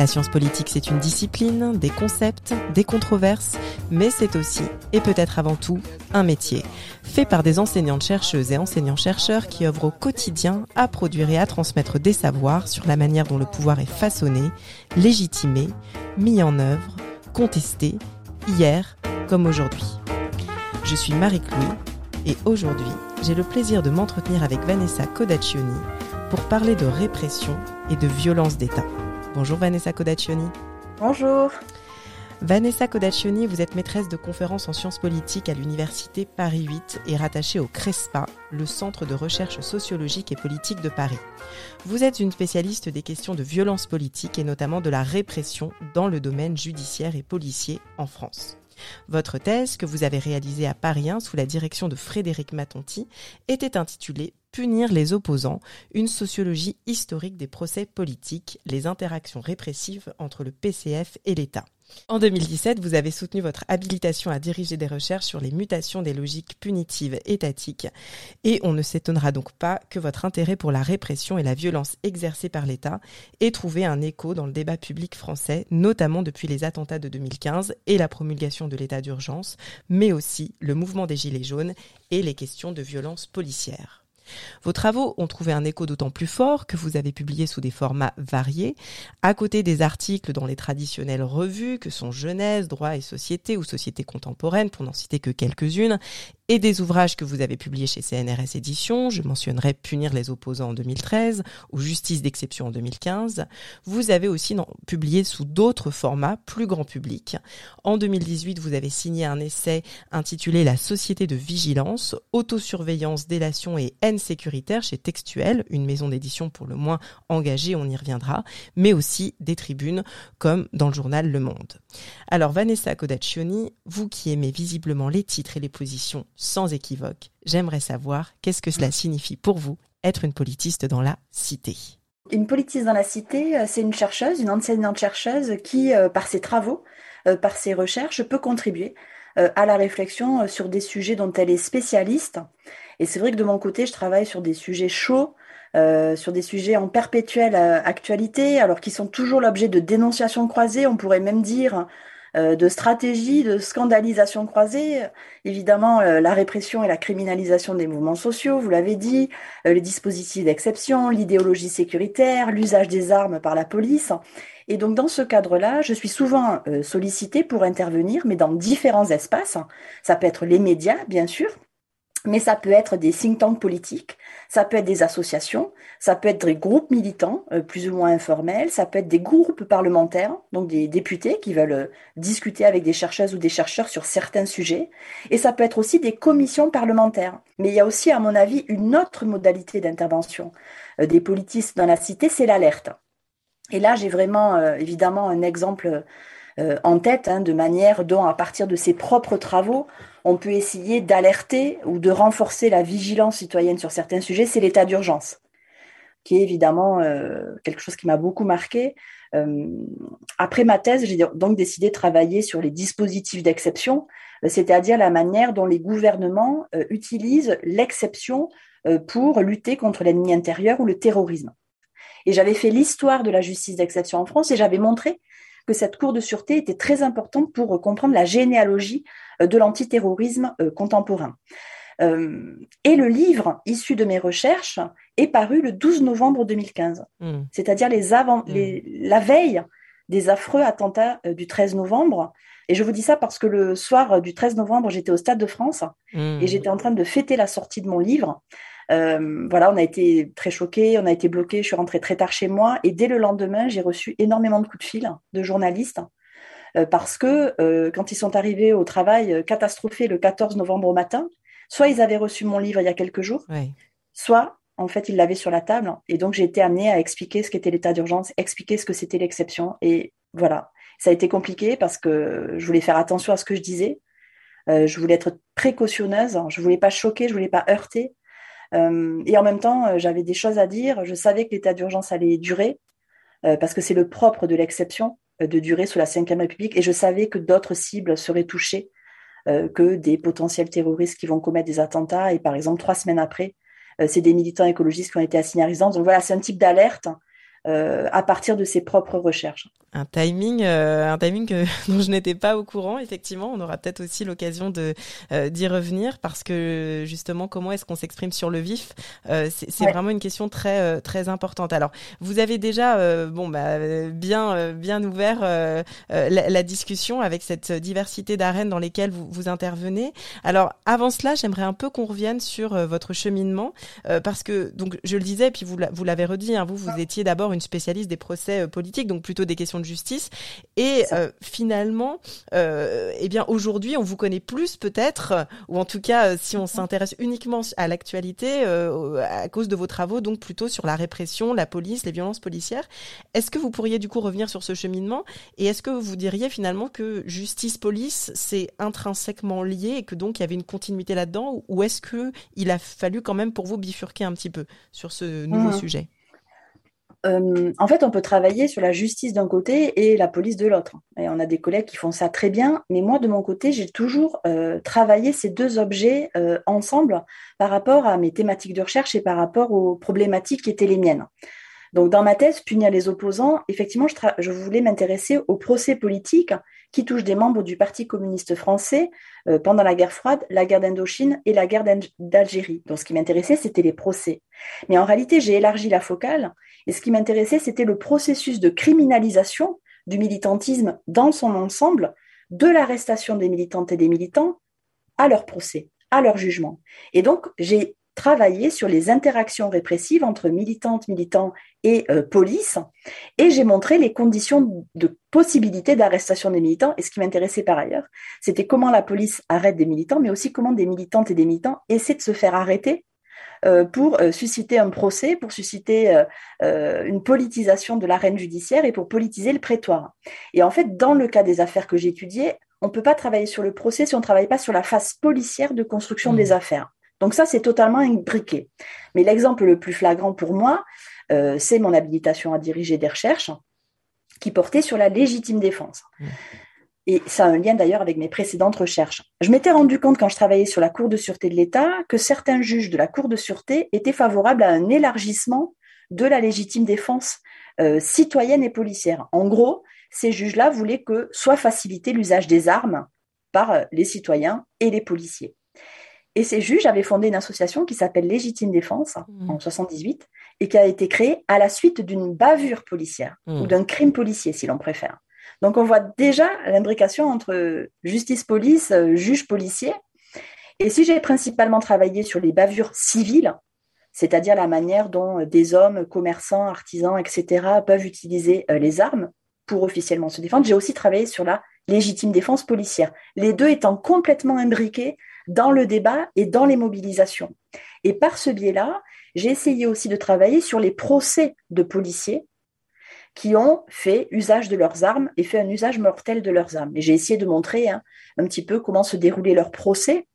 La science politique, c'est une discipline, des concepts, des controverses, mais c'est aussi, et peut-être avant tout, un métier, fait par des enseignantes chercheuses et enseignants-chercheurs qui œuvrent au quotidien à produire et à transmettre des savoirs sur la manière dont le pouvoir est façonné, légitimé, mis en œuvre, contesté, hier comme aujourd'hui. Je suis Marie-Chloé et aujourd'hui, j'ai le plaisir de m'entretenir avec Vanessa Codaccioni pour parler de répression et de violence d'État. Bonjour Vanessa Codaccioni. Bonjour. Vanessa Codaccioni, vous êtes maîtresse de conférences en sciences politiques à l'Université Paris 8 et rattachée au CRESPA, le Centre de recherche sociologique et politique de Paris. Vous êtes une spécialiste des questions de violence politique et notamment de la répression dans le domaine judiciaire et policier en France. Votre thèse, que vous avez réalisée à Paris 1 sous la direction de Frédéric Matonti, était intitulée Punir les opposants, une sociologie historique des procès politiques, les interactions répressives entre le PCF et l'État. En 2017, vous avez soutenu votre habilitation à diriger des recherches sur les mutations des logiques punitives étatiques et on ne s'étonnera donc pas que votre intérêt pour la répression et la violence exercée par l'État ait trouvé un écho dans le débat public français, notamment depuis les attentats de 2015 et la promulgation de l'état d'urgence, mais aussi le mouvement des Gilets jaunes et les questions de violence policière. Vos travaux ont trouvé un écho d'autant plus fort que vous avez publié sous des formats variés, à côté des articles dans les traditionnelles revues que sont Jeunesse, Droit et Société ou Société contemporaine, pour n'en citer que quelques-unes, et des ouvrages que vous avez publiés chez CNRS Éditions, je mentionnerai Punir les opposants en 2013 ou Justice d'exception en 2015. Vous avez aussi publié sous d'autres formats plus grand public. En 2018, vous avez signé un essai intitulé La société de vigilance, autosurveillance, délation et haine sécuritaire chez Textuel, une maison d'édition pour le moins engagée, on y reviendra, mais aussi des tribunes comme dans le journal Le Monde. Alors Vanessa Codaccioni, vous qui aimez visiblement les titres et les positions sans équivoque. J'aimerais savoir qu'est-ce que cela signifie pour vous être une politiste dans la cité? Une politiste dans la cité, euh, c'est une chercheuse, une enseignante-chercheuse qui, euh, par ses travaux, euh, par ses recherches, peut contribuer à la réflexion sur des sujets dont elle est spécialiste. Et c'est vrai que de mon côté, je travaille sur des sujets chauds, sur des sujets en perpétuelle actualité, alors qui sont toujours l'objet de dénonciations croisées, on pourrait même dire de stratégie de scandalisation croisée. Évidemment, euh, la répression et la criminalisation des mouvements sociaux, vous l'avez dit, euh, les dispositifs d'exception, l'idéologie sécuritaire, l'usage des armes par la police. Et donc, dans ce cadre-là, je suis souvent sollicitée pour intervenir, mais dans différents espaces. Ça peut être les médias, bien sûr, mais ça peut être des think tanks politiques, ça peut être des associations, ça peut être des groupes militants euh, plus ou moins informels, ça peut être des groupes parlementaires, donc des députés qui veulent euh, discuter avec des chercheuses ou des chercheurs sur certains sujets, et ça peut être aussi des commissions parlementaires. Mais il y a aussi, à mon avis, une autre modalité d'intervention euh, des politistes dans la cité, c'est l'alerte. Et là, j'ai vraiment, évidemment, un exemple en tête hein, de manière dont, à partir de ses propres travaux, on peut essayer d'alerter ou de renforcer la vigilance citoyenne sur certains sujets, c'est l'état d'urgence, qui est évidemment euh, quelque chose qui m'a beaucoup marqué. Euh, après ma thèse, j'ai donc décidé de travailler sur les dispositifs d'exception, euh, c'est-à-dire la manière dont les gouvernements utilisent l'exception pour lutter contre l'ennemi intérieur ou le terrorisme. Et j'avais fait l'histoire de la justice d'exception en France et j'avais montré que cette cour de sûreté était très importante pour comprendre la généalogie euh, de l'antiterrorisme euh, contemporain. Euh, et le livre issu de mes recherches est paru le 12 novembre 2015, hmm. c'est-à-dire les avant, hmm. la veille des affreux attentats du 13 novembre. Et je vous dis ça parce que le soir du 13 novembre, j'étais au Stade de France hmm. et j'étais en train de fêter la sortie de mon livre. Voilà, on a été très choqués, on a été bloqués. Je suis rentrée très tard chez moi et dès le lendemain, j'ai reçu énormément de coups de fil de journalistes euh, parce que euh, quand ils sont arrivés au travail euh, catastrophé le 14 novembre au matin, soit ils avaient reçu mon livre il y a quelques jours, soit en fait ils l'avaient sur la table. Et donc j'ai été amenée à expliquer ce qu'était l'état d'urgence, expliquer ce que c'était l'exception. Et voilà. Ça a été compliqué parce que je voulais faire attention à ce que je disais. Euh, je voulais être précautionneuse. Je voulais pas choquer, je voulais pas heurter. Euh, et en même temps, euh, j'avais des choses à dire. Je savais que l'état d'urgence allait durer parce que c'est le propre de l'exception de durer sous la Ve République. Et je savais que d'autres cibles seraient touchées que des potentiels terroristes qui vont commettre des attentats. Et par exemple, trois semaines après, c'est des militants écologistes qui ont été résidence. Donc voilà, c'est un type d'alerte euh, à partir de ses propres recherches. Un timing, euh, un timing que, dont je n'étais pas au courant. Effectivement, on aura peut-être aussi l'occasion de euh, d'y revenir parce que justement, comment est-ce qu'on s'exprime sur le vif C'est vraiment une question très très importante. Alors, vous avez déjà bon bah bien bien ouvert la, la, discussion avec cette diversité d'arènes dans lesquelles vous, vous intervenez. Alors, avant cela, j'aimerais un peu qu'on revienne sur votre cheminement parce que donc je le disais, puis vous vous l'avez redit, hein, vous vous étiez d'abord une spécialiste des procès euh, politiques, donc plutôt des questions de justice. Et euh, finalement, euh, eh bien aujourd'hui, on vous connaît plus peut-être, ou en tout cas, si on s'intéresse uniquement à l'actualité, à cause de vos travaux, donc plutôt sur la répression, la police, les violences policières. Est-ce que vous pourriez du coup revenir sur ce cheminement? Et est-ce que vous diriez finalement que justice-police, c'est intrinsèquement lié et que donc il y avait une continuité là-dedans? Ou est-ce que il a fallu quand même pour vous bifurquer un petit peu sur ce nouveau mmh. sujet? Euh, en fait, on peut travailler sur la justice d'un côté et la police de l'autre. Et on a des collègues qui font ça très bien, mais moi, de mon côté, j'ai toujours euh, travaillé ces deux objets euh, ensemble par rapport à mes thématiques de recherche et par rapport aux problématiques qui étaient les miennes. Donc, dans ma thèse, punir les opposants, effectivement, je, voulais m'intéresser au procès politique qui touche des membres du Parti communiste français pendant la guerre froide, la guerre d'Indochine et la guerre d'Algérie. Donc, ce qui m'intéressait, c'était les procès. Mais en réalité, j'ai élargi la focale et ce qui m'intéressait, c'était le processus de criminalisation du militantisme dans son ensemble, de l'arrestation des militantes et des militants à leur procès, à leur jugement. Et donc, j'ai travaillé sur les interactions répressives entre militantes, militants et euh, police, et j'ai montré les conditions de possibilité d'arrestation des militants. Et ce qui m'intéressait par ailleurs, c'était comment la police arrête des militants, mais aussi comment des militantes et des militants essaient de se faire arrêter euh, pour euh, susciter un procès, pour susciter euh, une politisation de l'arène judiciaire et pour politiser le prétoire. Et en fait, dans le cas des affaires que j'étudiais, on ne peut pas travailler sur le procès si on ne travaille pas sur la phase policière de construction des mmh. affaires. Donc ça, c'est totalement imbriqué. Mais l'exemple le plus flagrant pour moi, c'est mon habilitation à diriger des recherches qui portait sur la légitime défense. Mmh. Et ça a un lien d'ailleurs avec mes précédentes recherches. Je m'étais rendu compte quand je travaillais sur la Cour de sûreté de l'État que certains juges de la Cour de sûreté étaient favorables à un élargissement de la légitime défense euh, citoyenne et policière. En gros, ces juges-là voulaient que soit facilité l'usage des armes par euh, les citoyens et les policiers. Et ces juges avaient fondé une association qui s'appelle Légitime Défense mmh. en 78 et qui a été créée à la suite d'une bavure policière mmh. ou d'un crime policier, si l'on préfère. Donc on voit déjà l'imbrication entre justice-police, juge-policier. Et si j'ai principalement travaillé sur les bavures civiles, c'est-à-dire la manière dont des hommes, commerçants, artisans, etc., peuvent utiliser euh, les armes pour officiellement se défendre, j'ai aussi travaillé sur la légitime défense policière, les deux étant complètement imbriqués dans le débat et dans les mobilisations. Et par ce biais-là, j'ai essayé aussi de travailler sur les procès de policiers qui ont fait usage de leurs armes et fait un usage mortel de leurs armes. Et j'ai essayé de montrer hein, un petit peu comment se déroulait leur procès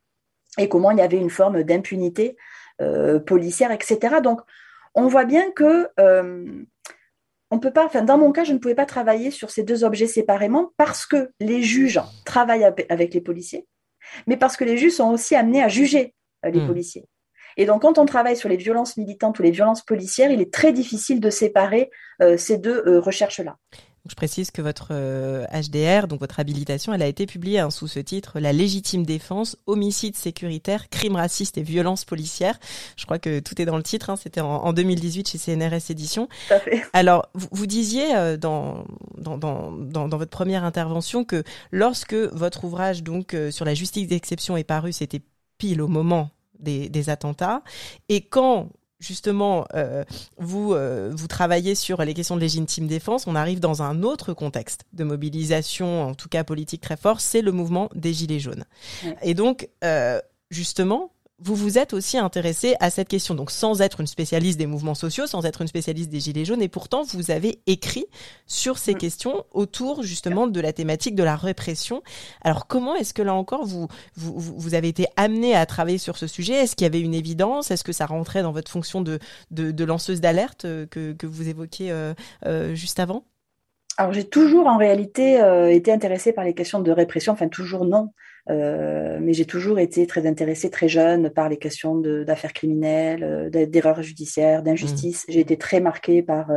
et comment il y avait une forme d'impunité euh, policière, etc. Donc, on voit bien que euh, on peut pas, enfin, dans mon cas, je ne pouvais pas travailler sur ces deux objets séparément parce que les juges travaillent avec les policiers, mais parce que les juges sont aussi amenés à juger euh, les hmm. policiers. Et donc, quand on travaille sur les violences militantes ou les violences policières, il est très difficile de séparer euh, ces deux euh, recherches-là. Je précise que votre HDR, euh, donc votre habilitation, elle a été publiée hein, sous ce titre La légitime défense, homicide sécuritaire, crimes racistes et violences policières. Je crois que tout est dans le titre. Hein, C'était en, 2018 chez CNRS Éditions. Alors, vous, vous disiez dans, dans, dans, dans, votre première intervention que lorsque votre ouvrage donc sur la justice d'exception est paru, c'était pile au moment des, attentats. Et quand justement euh, vous euh, vous travaillez sur les questions de légitime défense, on arrive dans un autre contexte de mobilisation, en tout cas politique très fort, c'est le mouvement des gilets jaunes. Et donc euh, justement, vous vous êtes aussi intéressé à cette question, donc sans être une spécialiste des mouvements sociaux, sans être une spécialiste des Gilets jaunes, et pourtant vous avez écrit sur ces mm. questions autour justement de la thématique de la répression. Alors comment est-ce que là encore vous, vous, vous avez été amené à travailler sur ce sujet? Est-ce qu'il y avait une évidence? Est-ce que ça rentrait dans votre fonction de, de, de lanceuse d'alerte euh, que, que vous évoquiez euh, euh, juste avant? Alors j'ai toujours en réalité euh, été intéressée par les questions de répression, enfin toujours non, mais j'ai toujours été très intéressée très jeune par les questions d'affaires criminelles, euh, d'erreurs judiciaires, d'injustice. Mmh. J'ai été très marquée par,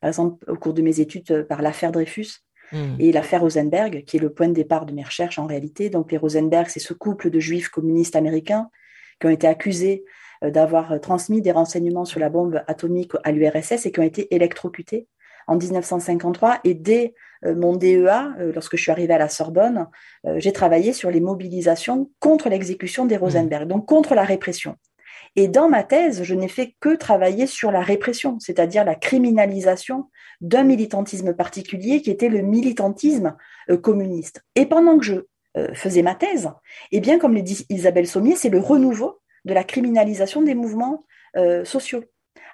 par exemple, au cours de mes études, par l'affaire Dreyfus. Mmh. Et l'affaire Rosenberg, qui est le point de départ de mes recherches en réalité. Donc, les Rosenberg, c'est ce couple de juifs communistes américains qui ont été accusés d'avoir transmis des renseignements sur la bombe atomique à l'URSS et qui ont été électrocutés en 1953 et dès euh, mon DEA, euh, lorsque je suis arrivée à la Sorbonne, euh, j'ai travaillé sur les mobilisations contre l'exécution des Rosenberg, mmh. donc contre la répression. Et dans ma thèse, je n'ai fait que travailler sur la répression, c'est-à-dire la criminalisation d'un militantisme particulier qui était le militantisme communiste. Et pendant que je faisais ma thèse, eh bien, comme le dit Isabelle Sommier, c'est le renouveau de la criminalisation des mouvements sociaux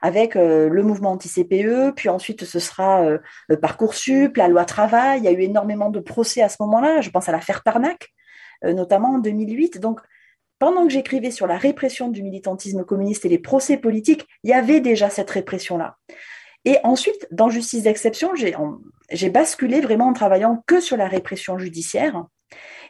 avec euh, le mouvement anti-CPE, puis ensuite ce sera euh, Parcoursup, la loi travail. Il y a eu énormément de procès à ce moment-là. Je pense à l'affaire Tarnac, euh, notamment en 2008. Donc, pendant que j'écrivais sur la répression du militantisme communiste et les procès politiques, il y avait déjà cette répression-là. Et ensuite, dans Justice d'exception, j'ai basculé vraiment en travaillant que sur la répression judiciaire.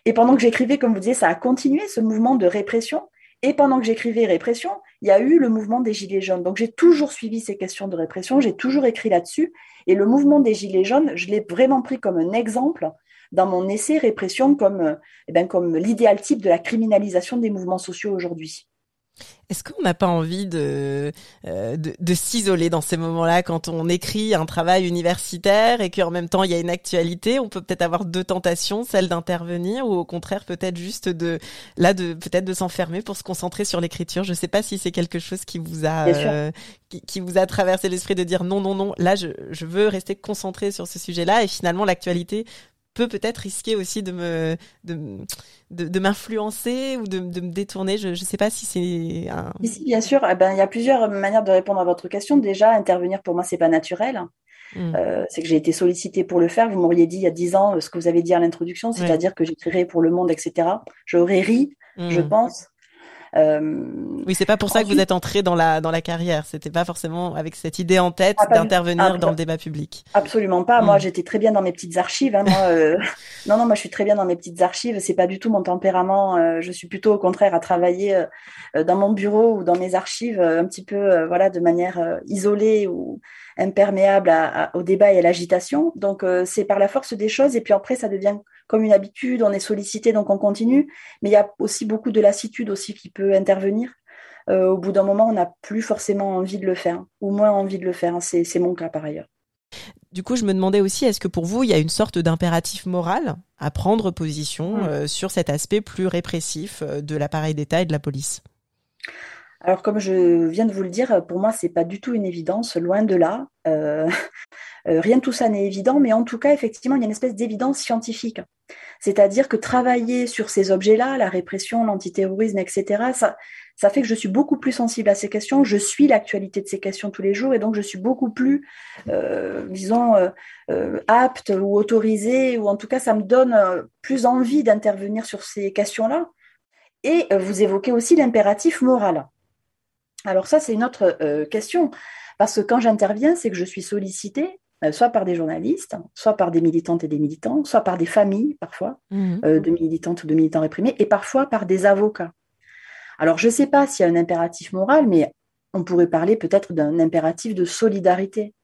Et pendant que j'écrivais, comme vous disiez, ça a continué ce mouvement de répression. Et pendant que j'écrivais répression, il y a eu le mouvement des Gilets jaunes. Donc j'ai toujours suivi ces questions de répression, j'ai toujours écrit là-dessus. Et le mouvement des Gilets jaunes, je l'ai vraiment pris comme un exemple dans mon essai Répression comme, eh ben, comme l'idéal type de la criminalisation des mouvements sociaux aujourd'hui. Est-ce qu'on n'a pas envie de, euh, de, de s'isoler dans ces moments-là quand on écrit un travail universitaire et qu'en même temps il y a une actualité On peut peut-être avoir deux tentations, celle d'intervenir ou au contraire peut-être juste de là de peut-être de s'enfermer pour se concentrer sur l'écriture. Je ne sais pas si c'est quelque chose qui vous a euh, qui, qui, vous a traversé l'esprit de dire non non non là je, je veux rester concentré sur ce sujet-là et finalement l'actualité peut peut-être risquer aussi de me de, de, m'influencer ou de, de, me détourner. Je ne sais pas si c'est un... Ici, bien sûr, eh ben, il y a plusieurs manières de répondre à votre question. Déjà, intervenir pour moi, c'est pas naturel. Hmm. Euh, c'est que j'ai été sollicitée pour le faire. Vous m'auriez dit il y a dix ans ce que vous avez dit à l'introduction, c'est-à-dire que j'écrirais pour le monde, etc. J'aurais ri, je hmm. pense. Euh, oui, c'est pas pour ça que vous êtes entré dans la dans la carrière. C'était pas forcément avec cette idée en tête ah, d'intervenir dans le débat public. Absolument pas. Moi, hmm. j'étais très bien dans mes petites archives. Hein. Moi, euh, non, non, moi, je suis très bien dans mes petites archives. C'est pas du tout mon tempérament. Euh, je suis plutôt au contraire à travailler dans mon bureau ou dans mes archives un petit peu, voilà, de manière isolée ou imperméable à, au débat et à l'agitation. Donc, c'est par la force des choses. Et puis après, ça devient comme une habitude, on est sollicité, donc on continue. Mais il y a aussi beaucoup de lassitude aussi qui peut intervenir. Euh, au bout d'un moment, on n'a plus forcément envie de le faire, ou moins envie de le faire. C'est mon cas par ailleurs. Du coup, je me demandais aussi, est-ce que pour vous, il y a une sorte d'impératif moral à prendre position hmm. euh, sur cet aspect plus répressif euh, de l'appareil d'État et de la police? Alors, comme je viens de vous le dire, pour moi, c'est pas du tout une évidence, loin de là. Euh, euh, rien de tout ça n'est évident, mais en tout cas, effectivement, il y a une espèce d'évidence scientifique. C'est-à-dire que travailler sur ces objets-là, la répression, l'antiterrorisme, etc., ça, ça fait que je suis beaucoup plus sensible à ces questions. Je suis l'actualité de ces questions tous les jours, et donc je suis beaucoup plus, euh, disons, apte ou autorisée, ou en tout cas, ça me donne plus envie d'intervenir sur ces questions-là. Et vous évoquez aussi l'impératif moral. Alors ça, c'est une autre euh, question, parce que quand j'interviens, c'est que je suis sollicitée euh, soit par des journalistes, soit par des militantes et des militants, soit par des familles parfois mmh. euh, de militantes ou de militants réprimés, et parfois par des avocats. Alors je ne sais pas s'il y a un impératif moral, mais on pourrait parler peut-être d'un impératif de solidarité.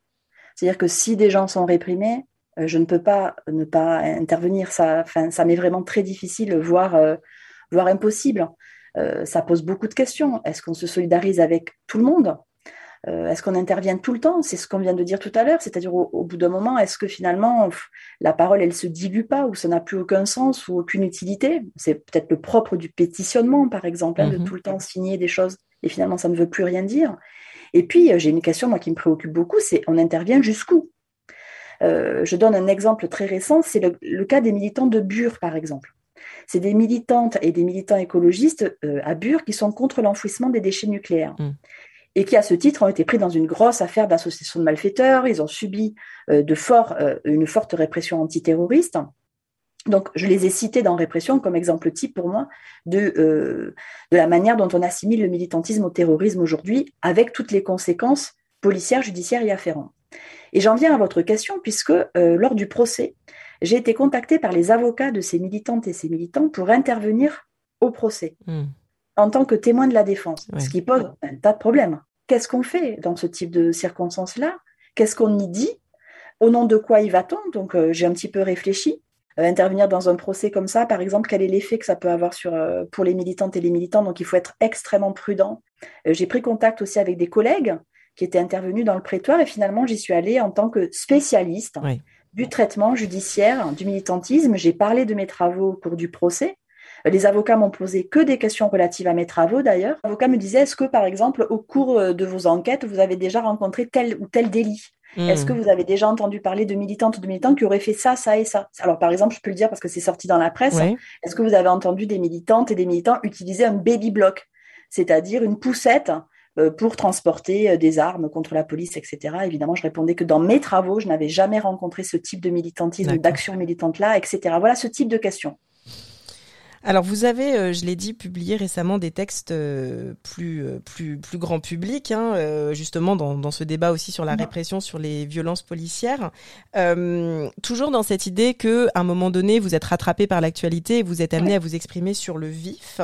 C'est-à-dire que si des gens sont réprimés, je ne peux pas ne pas intervenir. Ça, ça m'est vraiment très difficile, voire, voire impossible. Euh, ça pose beaucoup de questions. Est-ce qu'on se solidarise avec tout le monde? Euh, Est-ce qu'on intervient tout le temps? C'est ce qu'on vient de dire tout à l'heure, c'est-à-dire au, bout d'un moment, est-ce que finalement la parole, elle se dilue pas ou ça n'a plus aucun sens ou aucune utilité? C'est peut-être le propre du pétitionnement, par exemple, hein, de mhm. tout le temps signer des choses et finalement ça ne veut plus rien dire. Et puis euh, j'ai une question moi qui me préoccupe beaucoup, c'est on intervient jusqu'où? Je donne un exemple très récent, c'est le, cas des militants de Bure, par exemple. C'est des militantes et des militants écologistes à Bure qui sont contre l'enfouissement des déchets nucléaires. Mmh. Et qui, à ce titre, ont été pris dans une grosse affaire d'association de malfaiteurs. Ils ont subi de fort, une forte répression antiterroriste. Donc, je les ai cités dans Répression comme exemple type pour moi de, euh, de la manière dont on assimile le militantisme au terrorisme aujourd'hui, avec toutes les conséquences policières, judiciaires et afférentes. Et j'en viens à votre question, puisque euh, lors du procès, j'ai été contactée par les avocats de ces militantes et ces militants pour intervenir au procès hmm. en tant que témoin de la défense, ce qui pose un tas de problèmes. Qu'est-ce qu'on fait dans ce type de circonstances-là? Qu'est-ce qu'on y dit? Au nom de quoi y va-t-on? Donc, euh, j'ai un petit peu réfléchi. Euh, intervenir dans un procès comme ça, par exemple, quel est l'effet que ça peut avoir sur, euh, pour les militantes et les militants? Donc, il faut être extrêmement prudent. Euh, j'ai pris contact aussi avec des collègues qui étaient intervenus dans le prétoire et finalement, j'y suis allée en tant que spécialiste du traitement judiciaire du militantisme. J'ai parlé de mes travaux au cours du procès. Les avocats m'ont posé que des questions relatives à mes travaux d'ailleurs. L'avocat me disait est-ce que par exemple au cours de vos enquêtes vous avez déjà rencontré tel ou tel délit? Est-ce que hmm. vous avez déjà entendu parler de militantes ou de militants qui auraient fait ça, ça et ça? Alors, par exemple, je peux le dire parce que c'est sorti dans la presse. Est-ce que vous avez entendu des militantes et des militants utiliser un baby block, c'est-à-dire une poussette euh, pour transporter euh, des armes contre la police, etc. Évidemment, je répondais que dans mes travaux, je n'avais jamais rencontré ce type de militantisme, d'action militante-là, etc. Voilà ce type de questions. Alors vous avez, euh, je l'ai dit, publié récemment des textes euh, plus euh, plus plus grand public, hein, justement dans, dans ce débat aussi sur la répression, sur les violences policières. toujours dans cette idée que à un moment donné vous êtes rattrapé par l'actualité et vous êtes amené à vous exprimer sur le vif.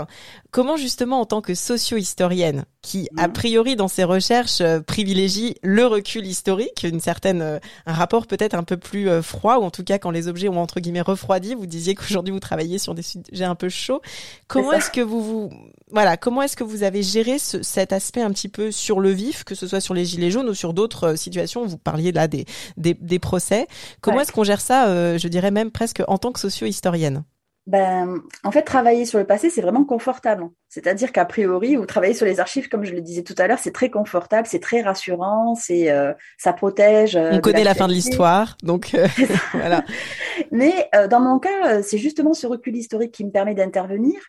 Comment justement en tant que socio-historienne, qui a priori dans ses recherches privilégie le recul historique, une certaine un rapport peut-être un peu plus froid ou en tout cas quand les objets ont entre guillemets refroidi, vous disiez qu'aujourd'hui vous travaillez sur des sujets un peu chaud. Comment est-ce que vous vous voilà comment est-ce que vous avez géré cet aspect un petit peu sur le vif, que ce soit sur les gilets jaunes ou sur d'autres euh, situations? Vous parliez là des des, procès. Comment est-ce qu'on gère ça euh, Je dirais même presque en tant que socio-historienne? Ben, en fait, travailler sur le passé, c'est vraiment confortable. C'est-à-dire qu'a priori, vous travaillez sur les archives, comme je le disais tout à l'heure, c'est très confortable, c'est très rassurant, c'est euh, ça protège. Euh, On connaît la fin de l'histoire, donc euh, voilà. Mais dans mon cas, c'est justement ce recul historique qui me permet d'intervenir,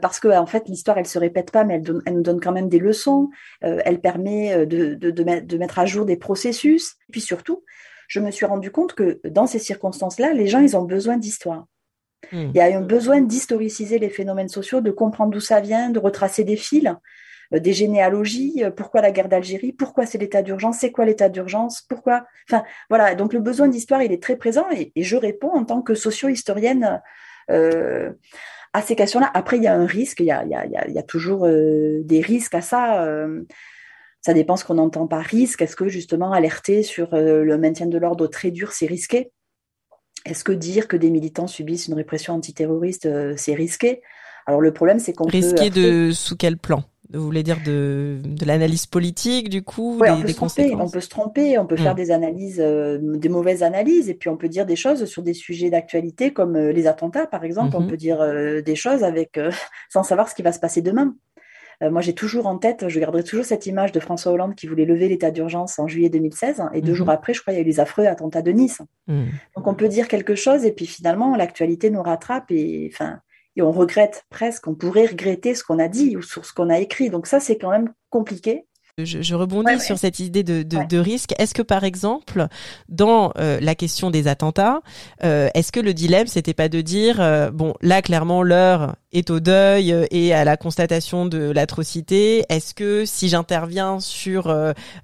parce que en fait, l'histoire, elle se répète pas, mais elle, elle nous donne quand même des leçons. elle permet de, de, de, mettre, de mettre à jour des processus. Et puis surtout, je me suis rendu compte que dans ces circonstances-là, les gens, ils ont besoin d'histoire. Il y a un besoin d'historiciser les phénomènes sociaux, de comprendre d'où ça vient, de retracer des fils, euh, des généalogies, euh, pourquoi la guerre d'Algérie, pourquoi c'est l'état d'urgence, c'est quoi l'état d'urgence, pourquoi. Enfin, voilà. Donc le besoin d'histoire, il est très présent et, je réponds en tant que socio-historienne euh, à ces questions-là. Après, il y a un risque, il y a, il y a, il y a toujours des risques à ça. ça dépend ce qu'on entend par risque. Est-ce que justement alerter sur le maintien de l'ordre très dur, c'est risqué? Est-ce que dire que des militants subissent une répression antiterroriste, euh, c'est risqué? Alors le problème, c'est qu'on risqué de sous quel plan? Vous voulez dire de, de l'analyse politique du coup des, on, peut conséquences? on peut se tromper, on peut faire hmm. des analyses, euh, des mauvaises analyses, et puis on peut dire des choses sur des sujets d'actualité comme euh, les attentats par exemple. On mhm. peut dire des choses avec sans savoir ce qui va se passer demain. Euh, moi, j'ai toujours en tête, je garderai toujours cette image de François Hollande qui voulait lever l'état d'urgence en juillet 2016. Et deux mhm. jours après, je crois, il y a eu les affreux attentats de Nice. Mhm. Donc, on peut dire quelque chose et puis finalement, l'actualité nous rattrape et, enfin, et on regrette presque, on pourrait regretter ce qu'on a dit ou sur ce qu'on a écrit. Donc, ça, c'est quand même compliqué. Je, rebondis sur cette idée de, de, risque. Est-ce que par exemple, dans euh, la question des attentats, euh, est-ce que le dilemme c'était pas de dire euh, bon là clairement l'heure est au deuil et à la constatation de l'atrocité. Est-ce que si j'interviens sur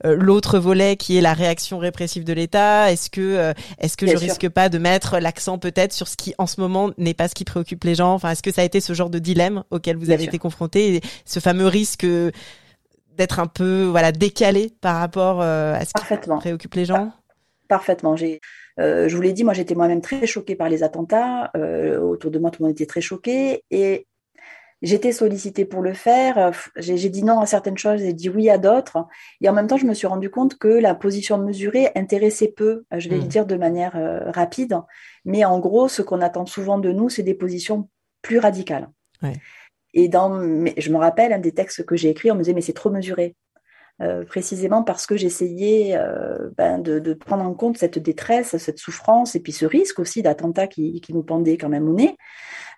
l'autre volet qui est la réaction répressive de l'État, est-ce que est-ce que je risque pas de mettre l'accent peut-être sur ce qui en ce moment n'est pas ce qui préoccupe les gens? Enfin, est-ce que ça a été ce genre de dilemme auquel vous avez été confronté, ce fameux risque d'être un peu voilà décalé par rapport euh, à ce qui préoccupe les gens? Parfaitement. J'ai, euh, je vous l'ai dit, moi j'étais moi-même très choquée par les attentats. Euh, autour de moi, tout le monde était très choqué et j'étais sollicitée pour le faire. J'ai, dit non à certaines choses et dit oui à d'autres. Et en même temps, je me suis rendu compte que la position mesurée intéressait peu. Je vais le mmh. dire de manière rapide, mais en gros, ce qu'on attend souvent de nous, c'est des positions plus radicales. Ouais. Et dans, je me rappelle un des textes que j'ai écrits, on me disait mais c'est trop mesuré. Précisément parce que j'essayais ben, de, prendre en compte cette détresse, cette souffrance et puis ce risque aussi d'attentat qui, nous pendait quand même au nez.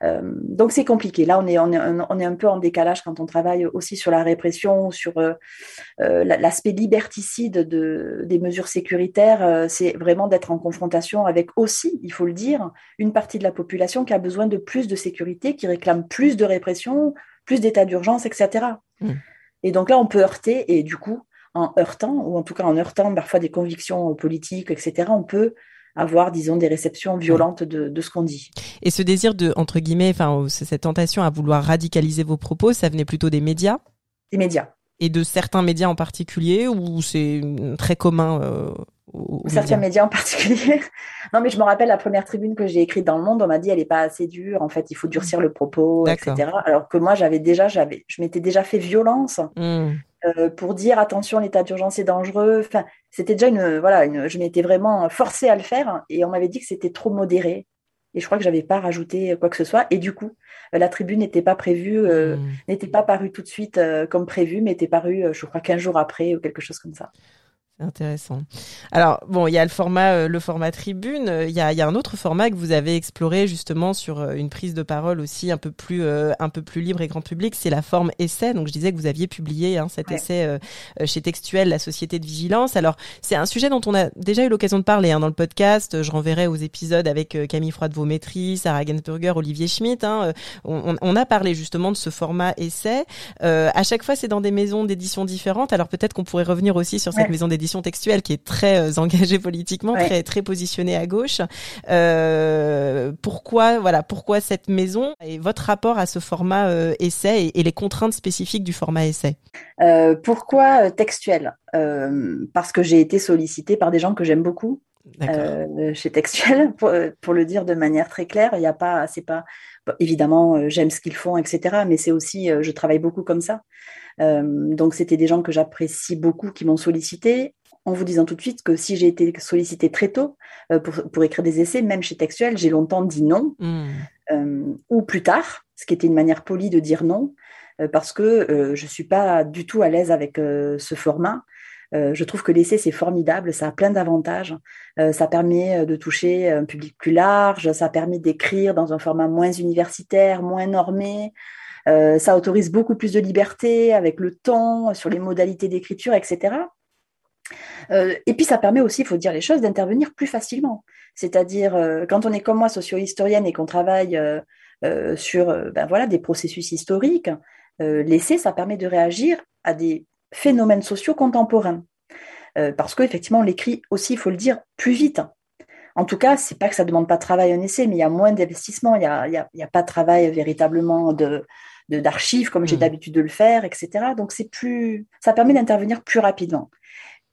Euh, donc c'est compliqué. Là, on est, on, est, un peu en décalage quand on travaille aussi sur la répression, sur euh, euh, l'aspect liberticide de, des mesures sécuritaires. c'est vraiment d'être en confrontation avec aussi, il faut le dire, une partie de la population qui a besoin de plus de sécurité, qui réclame plus de répression, plus d'état d'urgence, etc. Et donc là, on peut heurter, et du coup, en heurtant, ou en tout cas en heurtant parfois des convictions politiques, etc., on peut avoir, disons, des réceptions violentes de, de ce qu'on dit. Et ce désir de, entre guillemets, enfin, cette tentation à vouloir radicaliser vos propos, ça venait plutôt des médias? Des médias. Et de certains médias en particulier, ou c'est très commun euh, Certains médias. en particulier. non, mais je me rappelle la première tribune que j'ai écrite dans Le Monde, on m'a dit elle n'est pas assez dure, en fait, il faut durcir le propos, etc. Alors que moi, j'avais déjà, j'avais, je m'étais déjà fait violence. Mmh. Euh, pour dire attention, l'état d'urgence est dangereux. Enfin, c'était déjà une, voilà, une, je m'étais vraiment forcée à le faire et on m'avait dit que c'était trop modéré. Et je crois que j'avais pas rajouté quoi que ce soit. Et du coup, la tribune n'était pas prévue, euh, mmh. n'était pas parue tout de suite euh, comme prévu, mais était parue, je crois, 15 jours après ou quelque chose comme ça. Intéressant. Alors bon, il y a le format, euh, le format tribune. Il y a, y a un autre format que vous avez exploré justement sur euh, une prise de parole aussi un peu plus, euh, un peu plus libre et grand public. C'est la forme essai. Donc je disais que vous aviez publié hein, cet essai chez Textuel, la société de vigilance. Alors c'est un sujet dont on a déjà eu l'occasion de parler hein, dans le podcast. Je renverrai aux épisodes avec Camille Froide-Vaumétry, Sarah Gensburger, Olivier Schmitt. Hein. On, on, a parlé justement de ce format essai. à chaque fois, c'est dans des maisons d'édition différentes. Alors peut-être qu'on pourrait revenir aussi sur cette maison d'édition textuelle qui est très euh, engagée politiquement, très très positionnée à gauche. Euh, pourquoi voilà pourquoi cette maison et votre rapport à ce format euh, essai et, les contraintes spécifiques du format essai? Pourquoi textuel? Parce que j'ai été sollicitée par des gens que j'aime beaucoup. chez Textuel, pour, pour, le dire de manière très claire, il n'y a pas, c'est pas, évidemment, j'aime ce qu'ils font, etc. Mais c'est aussi, je travaille beaucoup comme ça. donc, c'était des gens que j'apprécie beaucoup qui m'ont sollicité en vous disant tout de suite que si j'ai été sollicitée très tôt euh, pour, écrire des essais, même chez Textuel, j'ai longtemps dit non, hmm. euh, ou plus tard, ce qui était une manière polie de dire non, euh, parce que je ne suis pas du tout à l'aise avec ce format. je trouve que l'essai, c'est formidable, ça a plein d'avantages. ça permet de toucher un public plus large, ça permet d'écrire dans un format moins universitaire, moins normé. ça autorise beaucoup plus de liberté avec le ton, sur les modalités d'écriture, etc. Euh, et puis ça permet aussi, il faut dire les choses, d'intervenir plus facilement. C'est-à-dire, euh, quand on est comme moi, socio-historienne, et qu'on travaille euh, sur ben voilà, des processus historiques, l'essai, ça permet de réagir à des phénomènes sociaux contemporains. parce qu'effectivement, on l'écrit aussi, il faut le dire, plus vite. En tout cas, c'est pas que ça demande pas de travail un essai, mais il y a moins d'investissement, il n'y a, a, pas de travail véritablement de d'archives comme j'ai mmh. d'habitude de le faire, etc. Donc c'est plus, ça permet d'intervenir plus rapidement.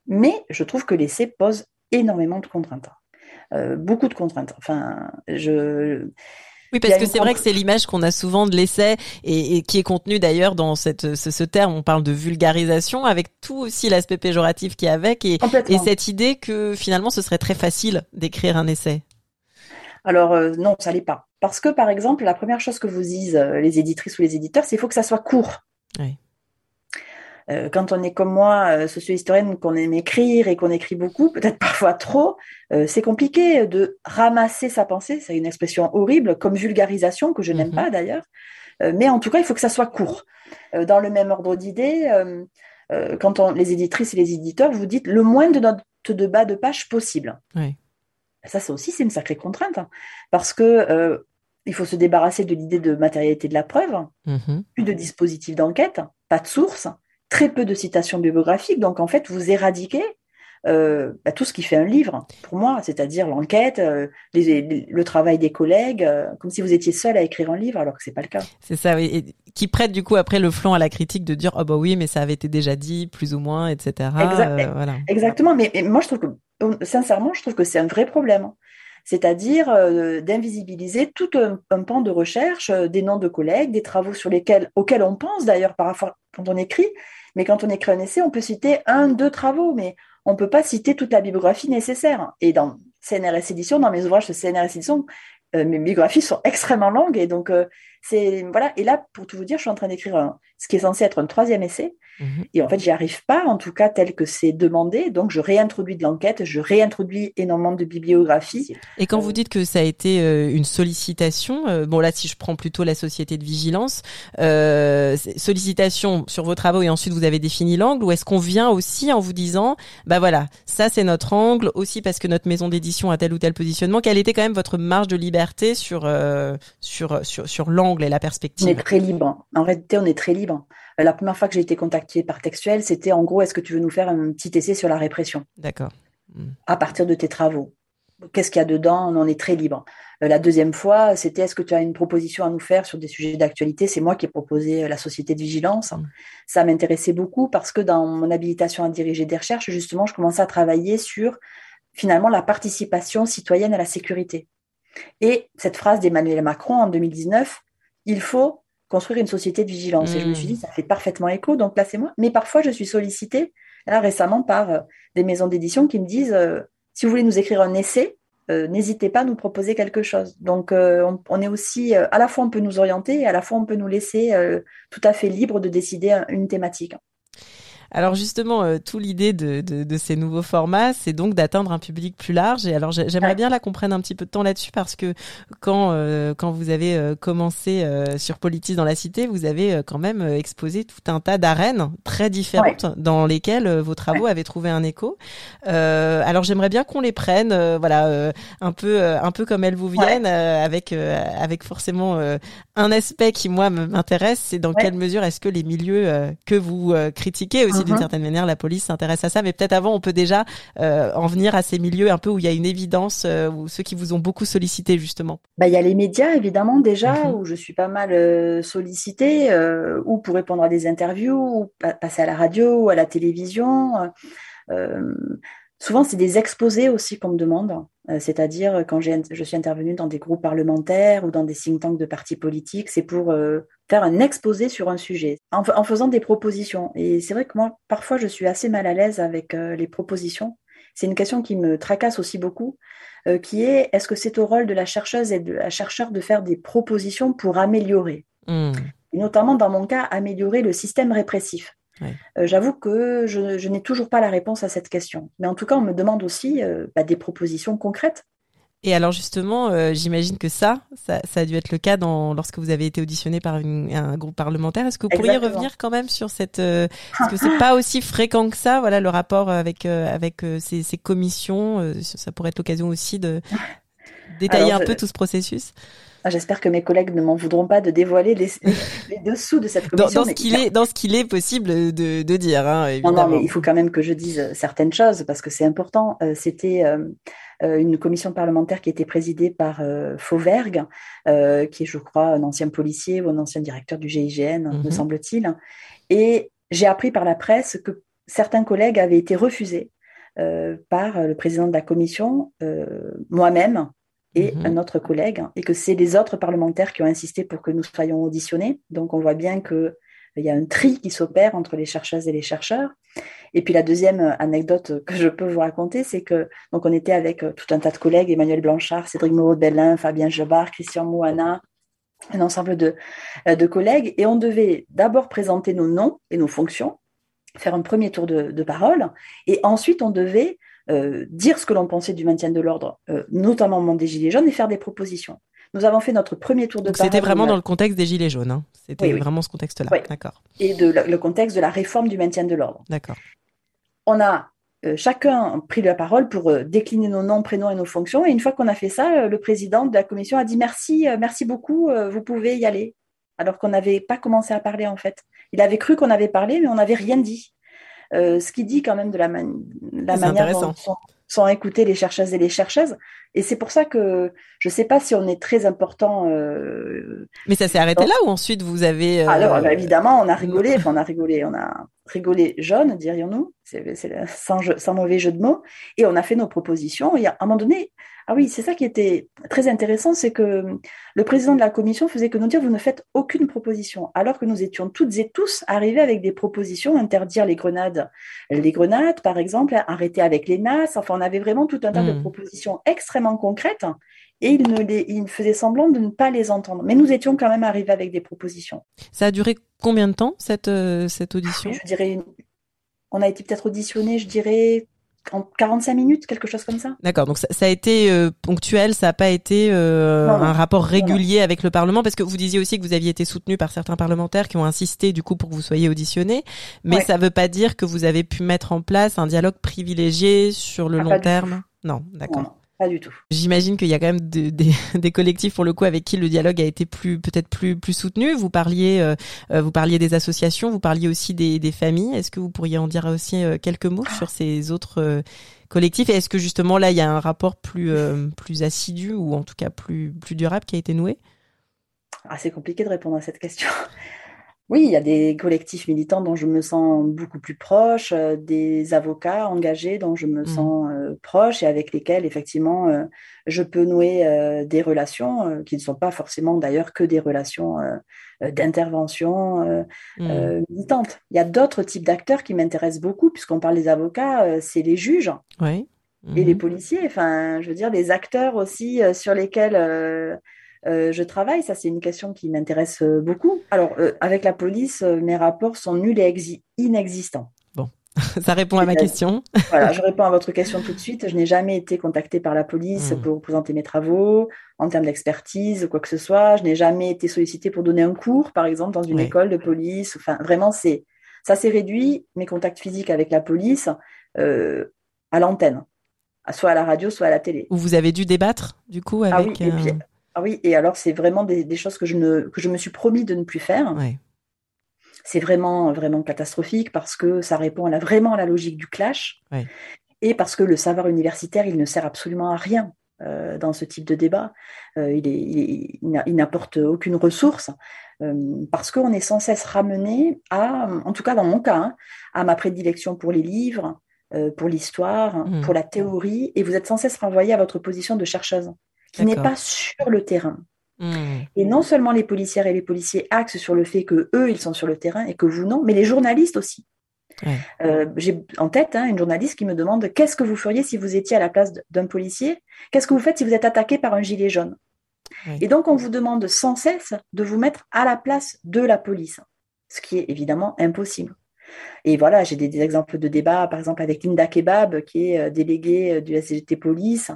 Mais je trouve que l'essai pose énormément de contraintes. Euh, beaucoup de contraintes. Enfin, je. Oui, parce que c'est vrai que c'est l'image qu'on a souvent de l'essai et, qui est contenue d'ailleurs dans cette, ce, terme. On parle de vulgarisation avec tout aussi l'aspect péjoratif qui est avec et, et, cette idée que finalement ce serait très facile d'écrire un essai. Alors euh, non, ça l'est pas. Parce que par exemple, la première chose que vous disent euh, les éditrices ou les éditeurs, c'est qu'il faut que ça soit court. Oui. Euh, quand on est comme moi, euh, socio-historienne, qu'on aime écrire et qu'on écrit beaucoup, peut-être parfois trop, euh, c'est compliqué de ramasser sa pensée. C'est une expression horrible, comme vulgarisation, que je n'aime mhm. pas d'ailleurs. mais en tout cas, il faut que ça soit court. dans le même ordre d'idées, quand on, les éditrices et les éditeurs, vous dites le moins de notes de bas de page possible. Ça, c'est aussi c'est une sacrée contrainte, hein, parce que il faut se débarrasser de l'idée de matérialité de la preuve, mhm. plus de dispositif d'enquête, pas de source, très peu de citations bibliographiques. Donc, en fait, vous éradiquez euh, bah, tout ce qui fait un livre, pour moi, c'est-à-dire l'enquête, euh, le travail des collègues, euh, comme si vous étiez seul à écrire un livre, alors que c'est pas le cas. C'est ça, oui. Et qui prête du coup après le flanc à la critique de dire, oh bah oui, mais ça avait été déjà dit, plus ou moins, etc. voilà. Exactement. Mais, moi, je trouve que, sincèrement, je trouve que c'est un vrai problème c'est-à-dire d'invisibiliser tout un, pan de recherche, des noms de collègues, des travaux sur lesquels, auxquels on pense d'ailleurs parfois quand on écrit, mais quand on écrit un essai, on peut citer un, deux travaux, mais on ne peut pas citer toute la bibliographie nécessaire. Et dans CNRS Édition, dans mes ouvrages de CNRS Édition, euh, mes biographies sont extrêmement longues. Et donc, euh, c'est voilà. Et là, pour tout vous dire, je suis en train d'écrire ce qui est censé être un troisième essai. Mhm. Et en fait, j'y arrive pas, en tout cas tel que c'est demandé. Donc, je réintroduis de l'enquête, je réintroduis énormément de bibliographie. Et quand vous dites que ça a été euh, une sollicitation, euh, bon là, si je prends plutôt la société de vigilance, euh, sollicitation sur vos travaux et ensuite vous avez défini l'angle, ou est-ce qu'on vient aussi en vous disant, bah voilà, ça c'est notre angle, aussi parce que notre maison d'édition a tel ou tel positionnement, quelle était quand même votre marge de liberté sur sur sur, sur l'angle et la perspective? On est très libre. En réalité, on est très libre. Euh, la première fois que j'ai été contactée par Textuel, c'était en gros, est-ce que tu veux nous faire un petit essai sur la répression D'accord. Hmm. À partir de tes travaux? Qu'est-ce qu'il y a dedans? On en est très libre. Euh, la deuxième fois, c'était est-ce que tu as une proposition à nous faire sur des sujets d'actualité? C'est moi qui ai proposé euh, la société de vigilance. Hmm. Ça m'intéressait beaucoup parce que dans mon habilitation à diriger des recherches, justement, je commençais à travailler sur finalement la participation citoyenne à la sécurité. Et cette phrase d'Emmanuel Macron en 2019, il faut construire une société de vigilance. Et je me suis dit, hmm. ça fait parfaitement écho, donc là, c'est moi. Mais parfois, je suis sollicitée, là, récemment, par euh, des maisons d'édition qui me disent, euh, si vous voulez nous écrire un essai, euh, n'hésitez pas à nous proposer quelque chose. Donc, on, est aussi, à la fois, on peut nous orienter, et à la fois, on peut nous laisser tout à fait libre de décider une thématique. Alors justement, euh, tout l'idée de, de, de, ces nouveaux formats, c'est donc d'atteindre un public plus large. Et alors j'aimerais bien la qu'on prenne un petit peu de temps là-dessus parce que quand euh, quand vous avez euh, commencé sur Politis dans la cité, vous avez quand même exposé tout un tas d'arènes très différentes dans lesquelles vos travaux avaient trouvé un écho. alors j'aimerais bien qu'on les prenne, voilà, un peu un peu comme elles vous viennent, avec avec forcément un aspect qui moi m'intéresse, c'est dans quelle mesure est-ce que les milieux que vous critiquez aussi d'une mhm. certaine manière, la police s'intéresse à ça. Mais peut-être avant, on peut déjà euh, en venir à ces milieux un peu où il y a une évidence, euh, ou ceux qui vous ont beaucoup sollicité justement. Bah, il y a les médias évidemment déjà, mhm. où je suis pas mal euh, sollicitée, ou pour répondre à des interviews, ou passer à la radio, ou à la télévision. Souvent, c'est des exposés aussi qu'on me demande, c'est-à-dire quand je suis intervenue dans des groupes parlementaires ou dans des think tanks de partis politiques, c'est pour faire un exposé sur un sujet en, faisant des propositions. Et c'est vrai que moi, parfois, je suis assez mal à l'aise avec euh, les propositions. C'est une question qui me tracasse aussi beaucoup, euh, qui est est-ce que c'est au rôle de la chercheuse et de la chercheur de faire des propositions pour améliorer, mmh. et notamment dans mon cas, améliorer le système répressif. Euh, j'avoue que je, n'ai toujours pas la réponse à cette question. Mais en tout cas, on me demande aussi bah, des propositions concrètes et alors justement, euh, j'imagine que ça, ça, a dû être le cas dans, lorsque vous avez été auditionné par un groupe parlementaire. Est-ce que vous pourriez revenir quand même sur cette, euh, parce que c'est pas aussi fréquent que ça, voilà, le rapport avec euh, avec ces, ces, commissions. ça pourrait être l'occasion aussi de détailler un peu tout ce processus. Ah, j'espère que mes collègues ne m'en voudront pas de dévoiler les, les dessous de cette commission. Dans, dans ce qu'il est, dans ce qu'il est possible de, de dire, hein, évidemment. Non, non, mais il faut quand même que je dise certaines choses parce que c'est important. C'était euh, une commission parlementaire qui était présidée par euh, Fauvergue, euh, qui est, je crois, un ancien policier ou un ancien directeur du GIGN, me mhm. semble-t-il. Et j'ai appris par la presse que certains collègues avaient été refusés par le président de la commission, moi-même, et mhm. un autre collègue, et que c'est les autres parlementaires qui ont insisté pour que nous soyons auditionnés. Donc on voit bien qu'il y a un tri qui s'opère entre les chercheuses et les chercheurs. Et puis la deuxième anecdote que je peux vous raconter, c'est que donc on était avec euh, tout un tas de collègues, Emmanuel Blanchard, Cédric Moreau de Bellin, Fabien Jabard, Christian Mouana, un ensemble de, euh, de collègues, et on devait d'abord présenter nos noms et nos fonctions, faire un premier tour de, parole, et ensuite on devait dire ce que l'on pensait du maintien de l'ordre, notamment au moment des Gilets jaunes, et faire des propositions. Nous avons fait notre premier tour de parole. C'était vraiment dans le contexte des Gilets jaunes. Hein. C'était vraiment ce contexte-là. D'accord. Et de, le contexte de la réforme du maintien de l'ordre. D'accord on a euh, chacun pris la parole pour euh, décliner nos noms, prénoms et nos fonctions. Et une fois qu'on a fait ça, euh, le président de la commission a dit merci, merci beaucoup, vous pouvez y aller. Alors qu'on n'avait pas commencé à parler en fait. Il avait cru qu'on avait parlé, mais on n'avait rien dit. Ce qui dit quand même de la, la manière dont sont écouter les chercheuses et les chercheuses. Et c'est pour ça que je ne sais pas si on est très important. Euh, Mais ça s'est arrêté là ou ensuite vous avez. Euh, Alors bah, évidemment, on a rigolé. Enfin, on a rigolé. On a rigolé jaune, dirions-nous. Sans, sans mauvais jeu de mots. Et on a fait nos propositions. Et à un moment donné, ah oui, c'est ça qui était très intéressant, c'est que le président de la commission faisait que nous dire vous ne faites aucune proposition, alors que nous étions toutes et tous arrivés avec des propositions, interdire les grenades, les grenades par exemple, arrêter avec les NAS, enfin on avait vraiment tout un tas de hmm. propositions extrêmement concrètes et il, ne les, il faisait semblant de ne pas les entendre. Mais nous étions quand même arrivés avec des propositions. Ça a duré combien de temps, cette, euh, cette audition? Je dirais, on a été peut-être auditionné, je dirais, en 45 minutes, quelque chose comme ça. D'accord, donc ça, a été euh, ponctuel, ça n'a pas été euh, un rapport régulier avec le Parlement, parce que vous disiez aussi que vous aviez été soutenu par certains parlementaires qui ont insisté du coup pour que vous soyez auditionné, mais ça ne veut pas dire que vous avez pu mettre en place un dialogue privilégié sur le ah, long terme. Non, d'accord. Pas du tout. J'imagine qu'il y a quand même des, collectifs pour le coup avec qui le dialogue a été plus peut-être plus plus soutenu. Vous parliez euh, euh, vous parliez des associations, vous parliez aussi des, des familles. Est-ce que vous pourriez en dire aussi euh, quelques mots sur ces autres collectifs? Et est-ce que justement là il y a un rapport plus plus assidu ou en tout cas plus plus durable qui a été noué? Ah, c'est compliqué de répondre à cette question. Oui, il y a des collectifs militants dont je me sens beaucoup plus proche, euh, des avocats engagés dont je me mmh. sens euh, proche et avec lesquels, effectivement, euh, je peux nouer des relations qui ne sont pas forcément d'ailleurs que des relations d'intervention mmh. militante. Il y a d'autres types d'acteurs qui m'intéressent beaucoup, puisqu'on parle des avocats, c'est les juges. Et les mmh. policiers, enfin, je veux dire, les acteurs aussi sur lesquels euh, je travaille, ça c'est une question qui m'intéresse euh, beaucoup. Alors, euh, avec la police, mes rapports sont nuls et inexistants. Bon, ça répond à ma question. voilà, je réponds à votre question tout de suite. Je n'ai jamais été contactée par la police hmm. pour présenter mes travaux en termes d'expertise ou quoi que ce soit. Je n'ai jamais été sollicitée pour donner un cours, par exemple, dans une école de police. Enfin, vraiment, c'est ça s'est réduit, mes contacts physiques avec la police, à l'antenne, soit à la radio, soit à la télé. Où vous avez dû débattre, du coup, avec... Ah oui, et puis, ah oui, et alors c'est vraiment des, choses que je, ne, que je me suis promis de ne plus faire. C'est vraiment, vraiment catastrophique parce que ça répond à la, vraiment à la logique du clash et parce que le savoir universitaire, il ne sert absolument à rien euh, dans ce type de débat. Euh, il, n'apporte aucune ressource euh, parce qu'on est sans cesse ramené à, en tout cas dans mon cas, hein, à ma prédilection pour les livres, pour l'histoire, mmh. pour la théorie, et vous êtes sans cesse renvoyé à votre position de chercheuse qui n'est pas sur le terrain. Hmm. Et non seulement les policières et les policiers axent sur le fait que eux ils sont sur le terrain et que vous non, mais les journalistes aussi. Euh, j'ai en tête hein, une journaliste qui me demande qu'est-ce que vous feriez si vous étiez à la place d'un policier? Qu'est-ce que vous faites si vous êtes attaqué par un gilet jaune? Et donc on vous demande sans cesse de vous mettre à la place de la police, ce qui est évidemment impossible. Et voilà, j'ai des, exemples de débats, par exemple avec Linda Kebab, qui est euh, déléguée euh, du SGT Police,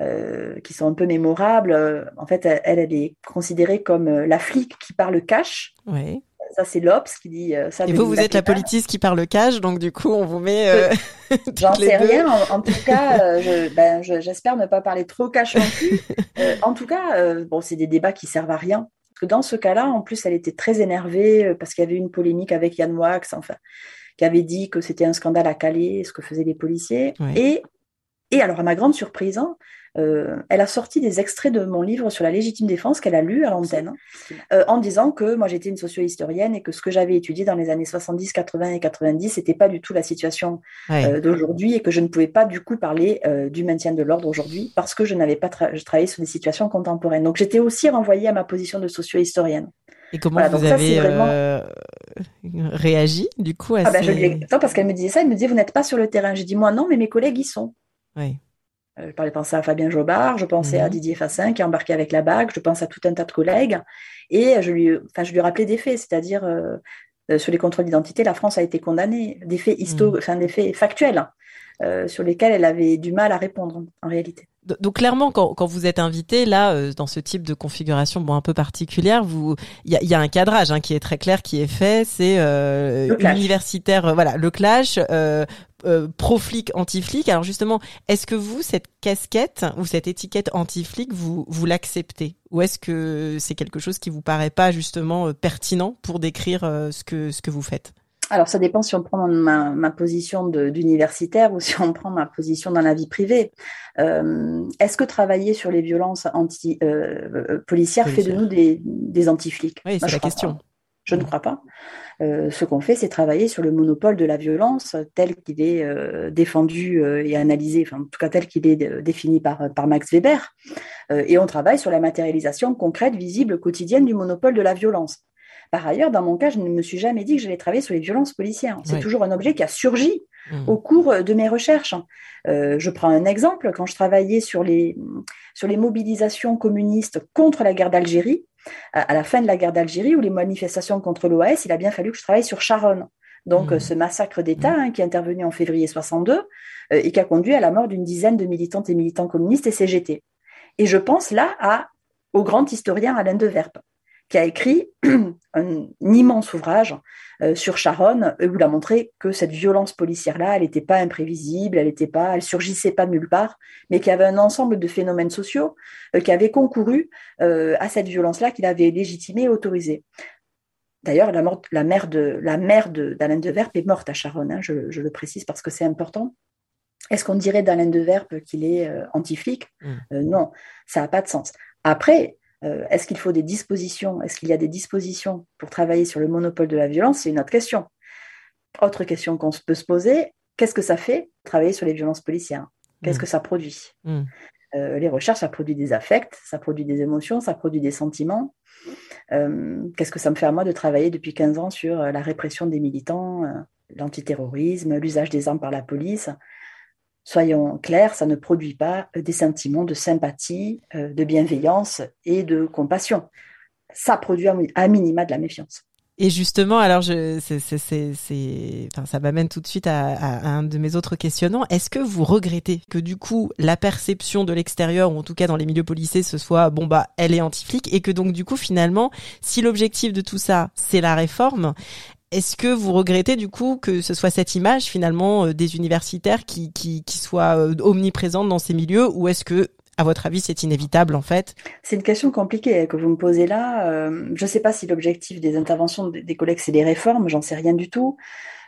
euh, qui sont un peu mémorables. Euh, en fait, elle, elle est considérée comme euh, la flic qui parle cash. Oui. Ça, c'est l'Obs qui dit ça. Et vous, vous êtes la politiste qui parle cash, donc du coup, on vous met. J'en sais rien. En, tout cas, ben, j'espère ne pas parler trop cash non plus. en tout cas, bon, c'est des débats qui servent à rien. Parce que dans ce cas-là, en plus, elle était très énervée parce qu'il y avait une polémique avec Yann Wax, enfin, qui avait dit que c'était un scandale à Calais, ce que faisaient les policiers. Et, et alors, à ma grande surprise, hein, euh, elle a sorti des extraits de mon livre sur la légitime défense qu'elle a lu à l'antenne, euh, en disant que moi j'étais une socio-historienne et que ce que j'avais étudié dans les années 70, 80 et 90, n'était pas du tout la situation euh, d'aujourd'hui et que je ne pouvais pas du coup parler du maintien de l'ordre aujourd'hui parce que je n'avais pas travaillé sur des situations contemporaines. Donc j'étais aussi renvoyée à ma position de socio-historienne. Et comment vous avez réagi du coup à ah ben, Non, parce qu'elle me disait ça, elle me disait vous n'êtes pas sur le terrain. J'ai dit moi non, mais mes collègues y sont. Oui. Euh, je parlais pensais à Fabien Jobard, je pensais à mhm. Didier Fassin qui est embarqué avec la BAC, je pense à tout un tas de collègues. Et je lui, enfin, je lui rappelais des faits, c'est-à-dire euh, euh, sur les contrôles d'identité, la France a été condamnée, des faits, histo mhm. des faits factuels sur lesquels elle avait du mal à répondre en réalité. Donc clairement, quand, quand, vous êtes invité là euh, dans ce type de configuration, bon un peu particulière, vous il y a, y a, un cadrage hein, qui est très clair, qui est fait. C'est euh, universitaire, euh, voilà, le clash. Euh, euh, pro-flic, anti-flic. Alors justement, est-ce que vous, cette casquette ou cette étiquette anti-flic, vous, vous l'acceptez? Ou est-ce que c'est quelque chose qui vous paraît pas justement pertinent pour décrire ce, que, ce que vous faites? Alors, ça dépend si on prend ma, ma position d'universitaire ou si on prend ma position dans la vie privée. Euh, Est-ce que travailler sur les violences anti, euh, euh policières fait de nous des, des anti-flics? Oui, c'est la question. Je ne crois pas. Euh, ce qu'on fait, c'est travailler sur le monopole de la violence tel qu'il est euh, défendu euh, et analysé, enfin, en tout cas tel qu'il est défini par, par Max Weber. et on travaille sur la matérialisation concrète, visible, quotidienne du monopole de la violence. Par ailleurs, dans mon cas, je ne me suis jamais dit que j'allais travailler sur les violences policières. C'est toujours un objet qui a surgi mmh. au cours de mes recherches. Euh, je prends un exemple, quand je travaillais sur les, sur les mobilisations communistes contre la guerre d'Algérie, à, la fin de la guerre d'Algérie ou les manifestations contre l'OAS, il a bien fallu que je travaille sur Charonne. Donc, mmh. ce massacre d'État hein, qui est intervenu en février 62 euh, et qui a conduit à la mort d'une dizaine de militantes et militants communistes et CGT. Et je pense là à, au grand historien Alain de Verpe, qui a écrit un, immense ouvrage euh, sur Sharon, où il a montré que cette violence policière-là, elle n'était pas imprévisible, elle n'était pas, elle surgissait pas de nulle part, mais qu'il y avait un ensemble de phénomènes sociaux euh, qui avaient concouru euh, à cette violence-là, qu'il avait légitimée et autorisée. D'ailleurs, la, la, mère de la mère d'Alain de, Verpe est morte à Sharon, hein, je, le précise parce que c'est important. Est-ce qu'on dirait d'Alain de Verpe qu'il est anti-flic? Mmh. Non, ça n'a pas de sens. Après, euh, est-ce qu'il faut des dispositions Est-ce qu'il y a des dispositions pour travailler sur le monopole de la violence? C'est une autre question. Autre question qu'on peut se poser, qu'est-ce que ça fait travailler sur les violences policières? Qu'est-ce mm. que ça produit? Mm. euh, Les recherches, ça produit des affects, ça produit des émotions, ça produit des sentiments. Euh, qu'est-ce que ça me fait à moi de travailler depuis 15 ans sur la répression des militants, l'antiterrorisme, l'usage des armes par la police? Soyons clairs, ça ne produit pas des sentiments de sympathie, euh, de bienveillance et de compassion. Ça produit à minima de la méfiance. Et justement, alors ça m'amène tout de suite à, à, un de mes autres questionnements. Est-ce que vous regrettez que du coup la perception de l'extérieur, ou en tout cas dans les milieux policiers, ce soit bon bah elle est anti-flic, et que donc du coup finalement, si l'objectif de tout ça c'est la réforme, est-ce que vous regrettez du coup que ce soit cette image finalement euh, des universitaires qui, qui, soit euh, omniprésente dans ces milieux ou est-ce que à votre avis, c'est inévitable en fait? C'est une question compliquée que vous me posez là. Euh, je ne sais pas si l'objectif des interventions des collègues, c'est les réformes, j'en sais rien du tout.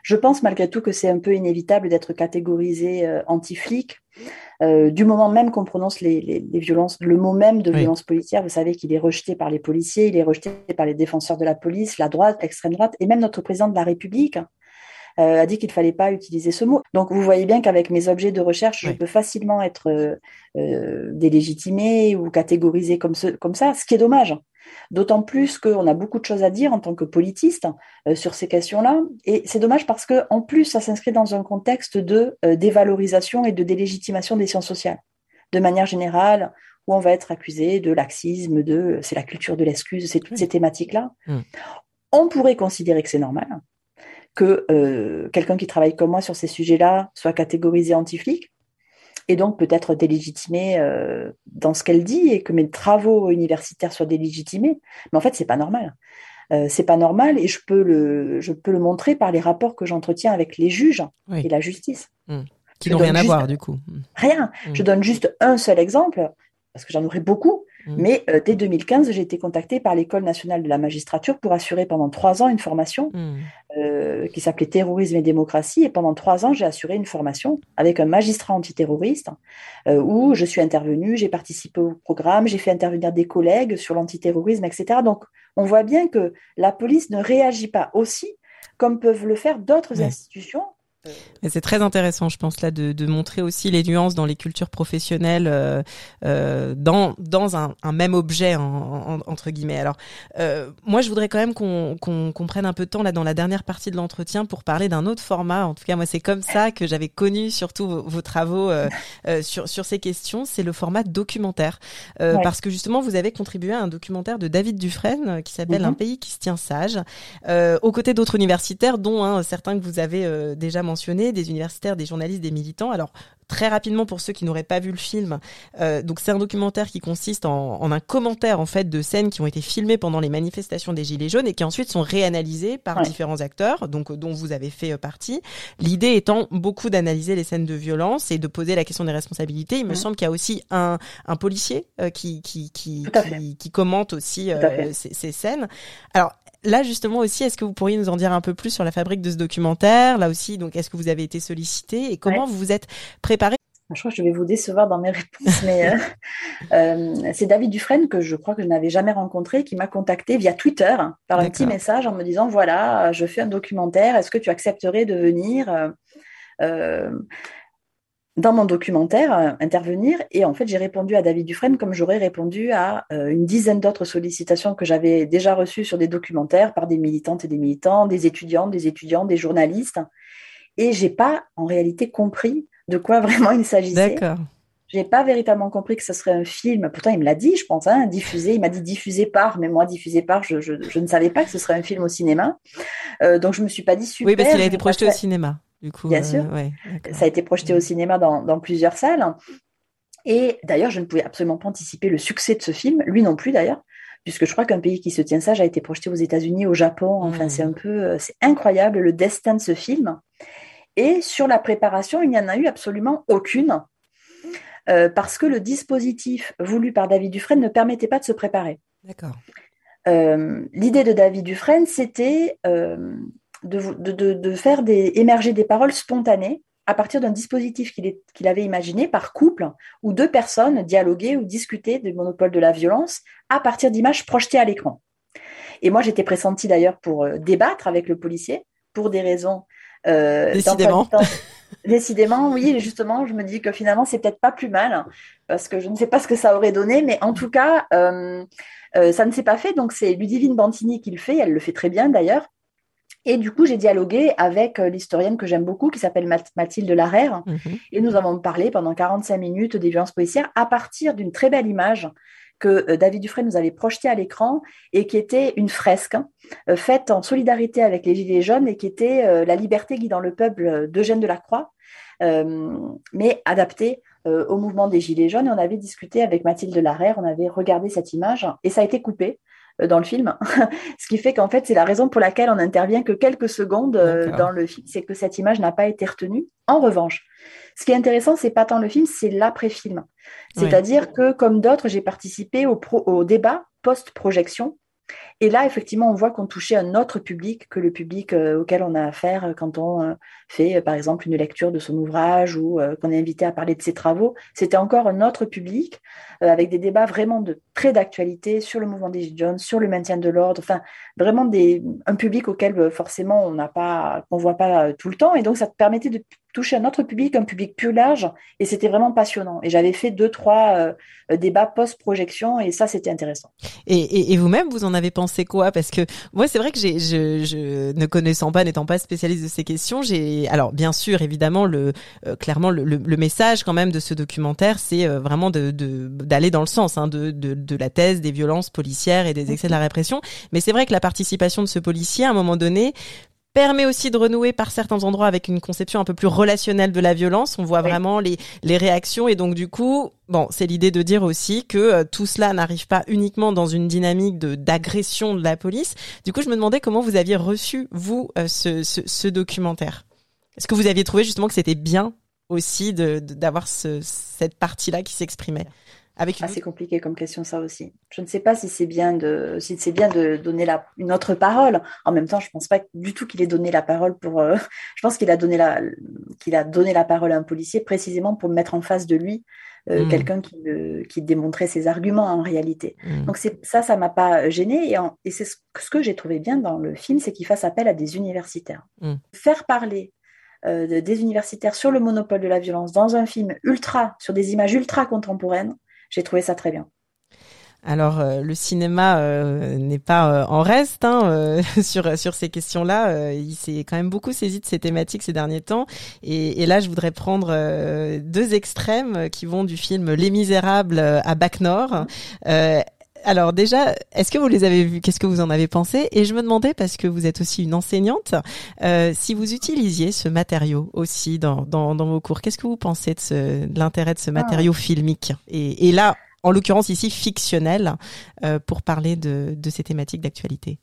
Je pense malgré tout que c'est un peu inévitable d'être catégorisé anti-flic. Euh, du moment même qu'on prononce les, violences, le mot même de violence policière, vous savez qu'il est rejeté par les policiers, il est rejeté par les défenseurs de la police, la droite, l'extrême droite, et même notre président de la République euh, a dit qu'il ne fallait pas utiliser ce mot. Donc vous voyez bien qu'avec mes objets de recherche, je peux facilement être euh, euh, délégitimé ou catégorisé comme, ce, comme ça, ce qui est dommage. D'autant plus qu'on a beaucoup de choses à dire en tant que politiste sur ces questions-là. Et c'est dommage parce que, en plus, ça s'inscrit dans un contexte de dévalorisation et de délégitimation des sciences sociales. De manière générale, où on va être accusé de laxisme, de c'est la culture de l'excuse, c'est toutes ces thématiques-là. Mmh. On pourrait considérer que c'est normal que euh, quelqu'un qui travaille comme moi sur ces sujets-là soit catégorisé anti-flic et donc peut-être délégitimé euh, dans ce qu'elle dit et que mes travaux universitaires soient délégitimés. Mais en fait, c'est pas normal. Euh, c'est pas normal et je peux le, je peux le montrer par les rapports que j'entretiens avec les juges et la justice. Mmh. Qui n'ont rien à voir du coup. Rien. Mmh. Je donne juste un seul exemple parce que j'en aurais beaucoup. Mm. Mais euh, dès 2015, j'ai été contactée par l'École nationale de la magistrature pour assurer pendant trois ans une formation mm. euh, qui s'appelait Terrorisme et démocratie. Et pendant trois ans, j'ai assuré une formation avec un magistrat antiterroriste euh, où je suis intervenue, j'ai participé au programme, j'ai fait intervenir des collègues sur l'antiterrorisme, etc. Donc, on voit bien que la police ne réagit pas aussi comme peuvent le faire d'autres institutions c'est très intéressant, je pense là, de, de, montrer aussi les nuances dans les cultures professionnelles, euh, euh, dans dans un, un même objet en, entre guillemets. Alors, euh, moi, je voudrais quand même qu'on qu'on prenne un peu de temps là dans la dernière partie de l'entretien pour parler d'un autre format. En tout cas, moi, c'est comme ça que j'avais connu surtout vos, travaux euh, euh, sur sur ces questions. C'est le format documentaire, euh, parce que justement, vous avez contribué à un documentaire de David Dufresne qui s'appelle mhm. Un pays qui se tient sage, aux côtés d'autres universitaires, dont hein, certains que vous avez déjà mentionnés des universitaires, des journalistes, des militants. Alors très rapidement pour ceux qui n'auraient pas vu le film, euh, donc c'est un documentaire qui consiste en, un commentaire en fait de scènes qui ont été filmées pendant les manifestations des Gilets jaunes et qui ensuite sont réanalysées par différents acteurs, donc dont vous avez fait euh, partie. L'idée étant beaucoup d'analyser les scènes de violence et de poser la question des responsabilités. Il me semble qu'il y a aussi un, un policier euh, qui qui qui, qui, commente aussi ces, ces scènes. Alors là justement aussi, est-ce que vous pourriez nous en dire un peu plus sur la fabrique de ce documentaire? Là aussi, donc est-ce que vous avez été sollicité? Et comment vous vous êtes préparé? Je crois que je vais vous décevoir dans mes réponses, mais euh, euh, c'est David Dufresne que je crois que je n'avais jamais rencontré, qui m'a contacté via Twitter par un petit message en me disant voilà, je fais un documentaire, est-ce que tu accepterais de venir? Euh, dans mon documentaire euh, intervenir. Et en fait, j'ai répondu à David Dufresne comme j'aurais répondu à euh, une dizaine d'autres sollicitations que j'avais déjà reçues sur des documentaires par des militantes et des militants, des étudiantes, des étudiants, des journalistes. et j'ai pas en réalité compris de quoi vraiment il s'agissait. D'accord. J'ai pas véritablement compris que ce serait un film. Pourtant, il me l'a dit, je pense, hein, diffusé. Il m'a dit diffusé par, mais moi, diffusé par, je, je, je, ne savais pas que ce serait un film au cinéma. Euh, donc, je me suis pas dit super. Oui, parce qu'il a été projeté au cinéma, du coup. Bien euh, sûr. Ouais, ça a été projeté au cinéma dans, dans plusieurs salles. Et d'ailleurs, je ne pouvais absolument pas anticiper le succès de ce film, lui non plus d'ailleurs, puisque je crois qu'un pays qui se tient sage a été projeté aux États-Unis, au Japon. Enfin, mmh. c'est un peu, euh, c'est incroyable le destin de ce film. Et sur la préparation, il n'y en a eu absolument aucune. Euh, parce que le dispositif voulu par David Dufresne ne permettait pas de se préparer. D'accord. Euh, L'idée de David Dufresne, c'était euh, de, de, de, faire des, émerger des paroles spontanées à partir d'un dispositif qu'il qu'il avait imaginé par couple, où deux personnes dialoguaient ou discutaient du monopole de la violence à partir d'images projetées à l'écran. Et moi, j'étais pressentie d'ailleurs pour euh, débattre avec le policier, pour des raisons euh, Décidément. Décidément, oui, justement, je me dis que finalement, c'est peut-être pas plus mal, parce que je ne sais pas ce que ça aurait donné, mais en tout cas, euh, euh, ça ne s'est pas fait. Donc, c'est Ludivine Bantini qui le fait, elle le fait très bien d'ailleurs. Et du coup, j'ai dialogué avec euh, l'historienne que j'aime beaucoup, qui s'appelle Mathilde Larère, mhm. et nous avons parlé pendant 45 minutes des violences policières à partir d'une très belle image que euh, David Dufresne nous avait projeté à l'écran et qui était une fresque hein, euh, faite en solidarité avec les Gilets jaunes et qui était euh, La liberté guidant le peuple d'Eugène Delacroix, mais adaptée au mouvement des Gilets jaunes. Et on avait discuté avec Mathilde Larère, on avait regardé cette image et ça a été coupé dans le film. Ce qui fait qu'en fait, c'est la raison pour laquelle on intervient que quelques secondes dans le film, c'est que cette image n'a pas été retenue. En revanche, ce qui est intéressant, c'est pas tant le film, c'est l'après-film. C'est-à-dire que, comme d'autres, j'ai participé au, au débat post-projection et là, effectivement, on voit qu'on touchait un autre public que le public euh, auquel on a affaire quand on euh, fait, par exemple, une lecture de son ouvrage ou euh, qu'on est invité à parler de ses travaux. C'était encore un autre public avec des débats vraiment très d'actualité sur le mouvement des Gilets sur le maintien de l'ordre, enfin, vraiment un public auquel forcément on n'a pas, qu'on voit pas tout le temps. Et donc, ça te permettait de toucher un autre public, un public plus large, et c'était vraiment passionnant. Et j'avais fait deux, trois débats post-projection, et ça, c'était intéressant. Et, et, et vous-même, vous en avez pensé quoi? Parce que moi, c'est vrai que j'ai, je, je, ne connaissant pas, n'étant pas spécialiste de ces questions, j'ai, alors bien sûr, évidemment, le, euh, clairement, le, le, message quand même de ce documentaire, c'est euh, vraiment de, d'aller dans le sens hein, de, de, de la thèse des violences policières et des excès de la répression. Mais c'est vrai que la participation de ce policier, à un moment donné, permet aussi de renouer par certains endroits avec une conception un peu plus relationnelle de la violence. On voit vraiment les, les réactions et donc du coup, bon, c'est l'idée de dire aussi que euh, tout cela n'arrive pas uniquement dans une dynamique de d'agression de la police. Du coup, je me demandais comment vous aviez reçu vous euh, ce, ce, ce, documentaire? Est-ce que vous aviez trouvé justement que c'était bien aussi de d'avoir ce, cette partie-là qui s'exprimait? Avec ah, c'est compliqué comme question ça aussi. Je ne sais pas si c'est bien de si c'est bien de donner la, une autre parole. En même temps, je pense pas du tout qu'il ait donné la parole pour. Euh, je pense qu'il a donné la qu'il a donné la parole à un policier précisément pour mettre en face de lui euh, hmm. quelqu'un qui, qui démontrait ses arguments en réalité. Hmm. Donc c'est ça, ça m'a pas gêné et, et c'est ce, que j'ai trouvé bien dans le film, c'est qu'il fasse appel à des universitaires. Hmm. Faire parler euh, des universitaires sur le monopole de la violence dans un film ultra sur des images ultra contemporaines j'ai trouvé ça très bien. Alors euh, le cinéma euh, n'est pas euh, en reste hein, sur sur ces questions-là. il s'est quand même beaucoup saisi de ces thématiques ces derniers temps. Et, et là, je voudrais prendre deux extrêmes qui vont du film Les Misérables à Bac Nord. Alors déjà, est-ce que vous les avez vus? Qu'est-ce que vous en avez pensé? Et je me demandais, parce que vous êtes aussi une enseignante, si vous utilisiez ce matériau aussi dans, dans, dans vos cours, qu'est-ce que vous pensez de, ce, de l'intérêt de ce ah. matériau filmique? Et, et là, en l'occurrence ici fictionnel, euh, pour parler de, ces thématiques d'actualité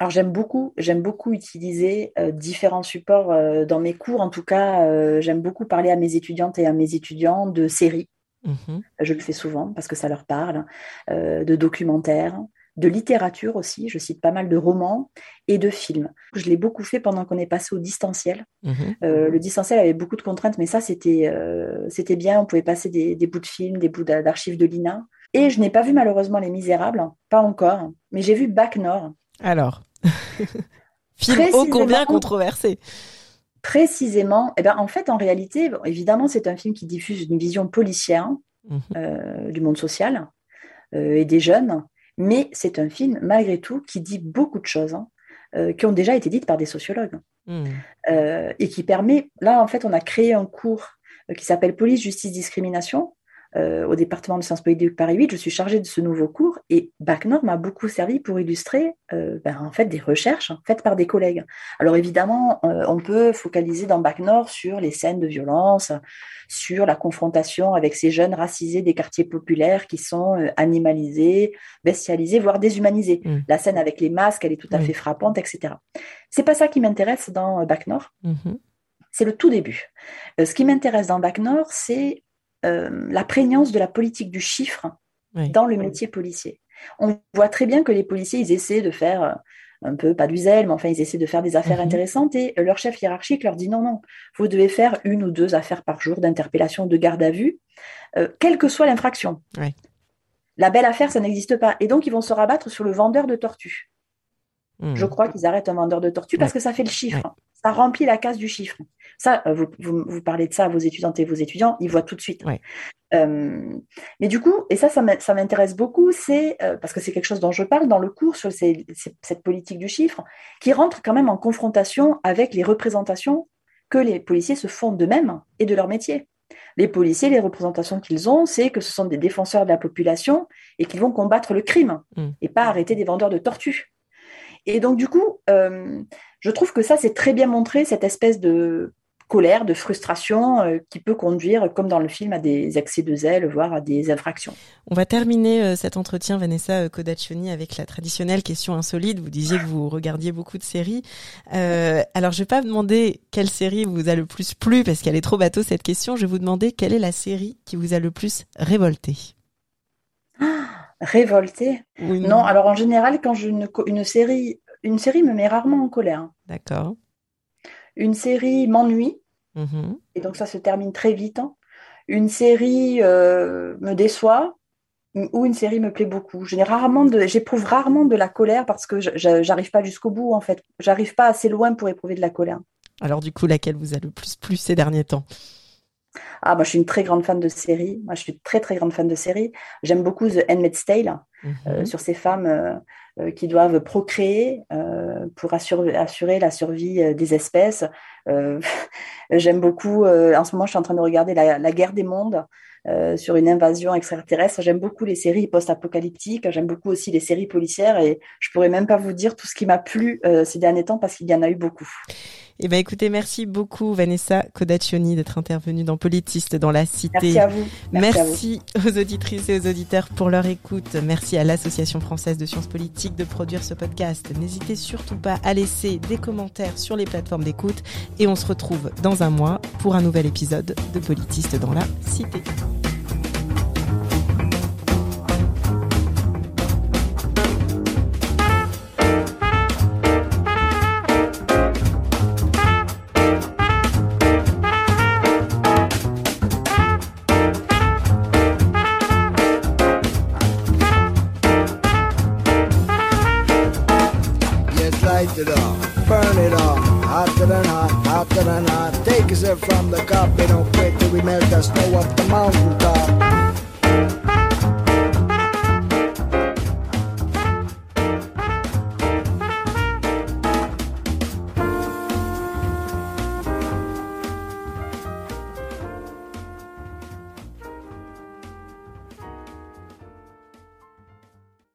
alors j'aime beaucoup, j'aime beaucoup utiliser euh, différents supports euh, dans mes cours. En tout cas, j'aime beaucoup parler à mes étudiantes et à mes étudiants de séries. Mhm. Je le fais souvent parce que ça leur parle, de documentaires, de littérature aussi. Je cite pas mal de romans et de films. Je l'ai beaucoup fait pendant qu'on est passé au distanciel. Mhm. Euh, le distanciel avait beaucoup de contraintes, mais ça, c'était euh, c'était bien. On pouvait passer des, bouts de films, des bouts d'archives de l'INA. Et je n'ai pas vu malheureusement Les Misérables, pas encore, mais j'ai vu Bac Nord. Alors, film ô combien controversé. Précisément, eh ben, en fait, en réalité, évidemment, c'est un film qui diffuse une vision policière mhm. euh, du monde social et des jeunes. Mais c'est un film, malgré tout, qui dit beaucoup de choses, hein, euh, qui ont déjà été dites par des sociologues. hmm. et qui permet, là en fait on a créé un cours qui s'appelle Police, Justice, Discrimination, euh, au département de sciences politiques Paris 8, je suis chargée de ce nouveau cours et Bac Nord m'a beaucoup servi pour illustrer euh, ben, en fait des recherches faites par des collègues. Alors évidemment, euh, on peut focaliser dans Bac Nord sur les scènes de violence, sur la confrontation avec ces jeunes racisés des quartiers populaires qui sont animalisés, bestialisés, voire déshumanisés. Mmh. La scène avec les masques, elle est tout à fait frappante, etc. C'est pas ça qui m'intéresse dans Bac Nord. Mmh c'est le tout début. ce qui m'intéresse dans Bac Nord, c'est euh, la prégnance de la politique du chiffre dans le métier policier. On voit très bien que les policiers, ils essaient de faire euh, un peu, pas du zèle, mais enfin, ils essaient de faire des affaires mhm. intéressantes et leur chef hiérarchique leur dit non, non, vous devez faire une ou deux affaires par jour d'interpellation, de garde à vue, euh, quelle que soit l'infraction. La belle affaire, ça n'existe pas. Et donc, ils vont se rabattre sur le vendeur de tortues. Hmm. Je crois qu'ils arrêtent un vendeur de tortues parce que ça fait le chiffre ça remplit la case du chiffre. Ça, euh, vous, vous, parlez de ça à vos étudiantes et vos étudiants, ils voient tout de suite. Euh, mais du coup, et ça, ça m'intéresse beaucoup, c'est euh, parce que c'est quelque chose dont je parle dans le cours sur cette politique du chiffre, qui rentre quand même en confrontation avec les représentations que les policiers se font d'eux-mêmes et de leur métier. Les policiers, les représentations qu'ils ont, c'est que ce sont des défenseurs de la population et qu'ils vont combattre le crime mm. et pas arrêter des vendeurs de tortues. Et donc, du coup, euh, je trouve que ça, c'est très bien montré, cette espèce de colère, de frustration euh, qui peut conduire, comme dans le film, à des excès de zèle, voire à des infractions. On va terminer euh, cet entretien, Vanessa Kodachoni, avec la traditionnelle question insolite. Vous disiez que vous regardiez beaucoup de séries. alors, je vais pas vous demander quelle série vous a le plus plu, parce qu'elle est trop bateau cette question. Je vais vous demander quelle est la série qui vous a le plus révolté. Ah Révolté Non, alors en général, quand je une, une série, une série me met rarement en colère. D'accord. Une série m'ennuie, mm-hmm. et donc ça se termine très vite. Hein. Une série euh, me déçoit, ou une série me plaît beaucoup. J'éprouve rarement de la colère parce que j'arrive pas jusqu'au bout en fait. J'arrive pas assez loin pour éprouver de la colère. Alors du coup, laquelle vous a le plus plu ces derniers temps? Ah, moi, je suis une très grande fan de séries. Moi, je suis très, très grande fan de séries. J'aime beaucoup The Handmaid's Tale, euh, mhm. sur ces femmes euh, euh, qui doivent procréer pour assurer, assurer, la survie des espèces. J'aime beaucoup, en ce moment, je suis en train de regarder La, guerre des mondes. Sur une invasion extraterrestre. J'aime beaucoup les séries post-apocalyptiques, j'aime beaucoup aussi les séries policières et je pourrais même pas vous dire tout ce qui m'a plu ces derniers temps parce qu'il y en a eu beaucoup. Eh ben écoutez, merci beaucoup Vanessa Codaccioni d'être intervenue dans Politiste dans la Cité. Merci à vous. Merci, aux auditrices et aux auditeurs pour leur écoute. Merci à l'Association française de sciences politiques de produire ce podcast. N'hésitez surtout pas à laisser des commentaires sur les plateformes d'écoute et on se retrouve dans un mois pour un nouvel épisode de Politiste dans la Cité. us know up the mountain.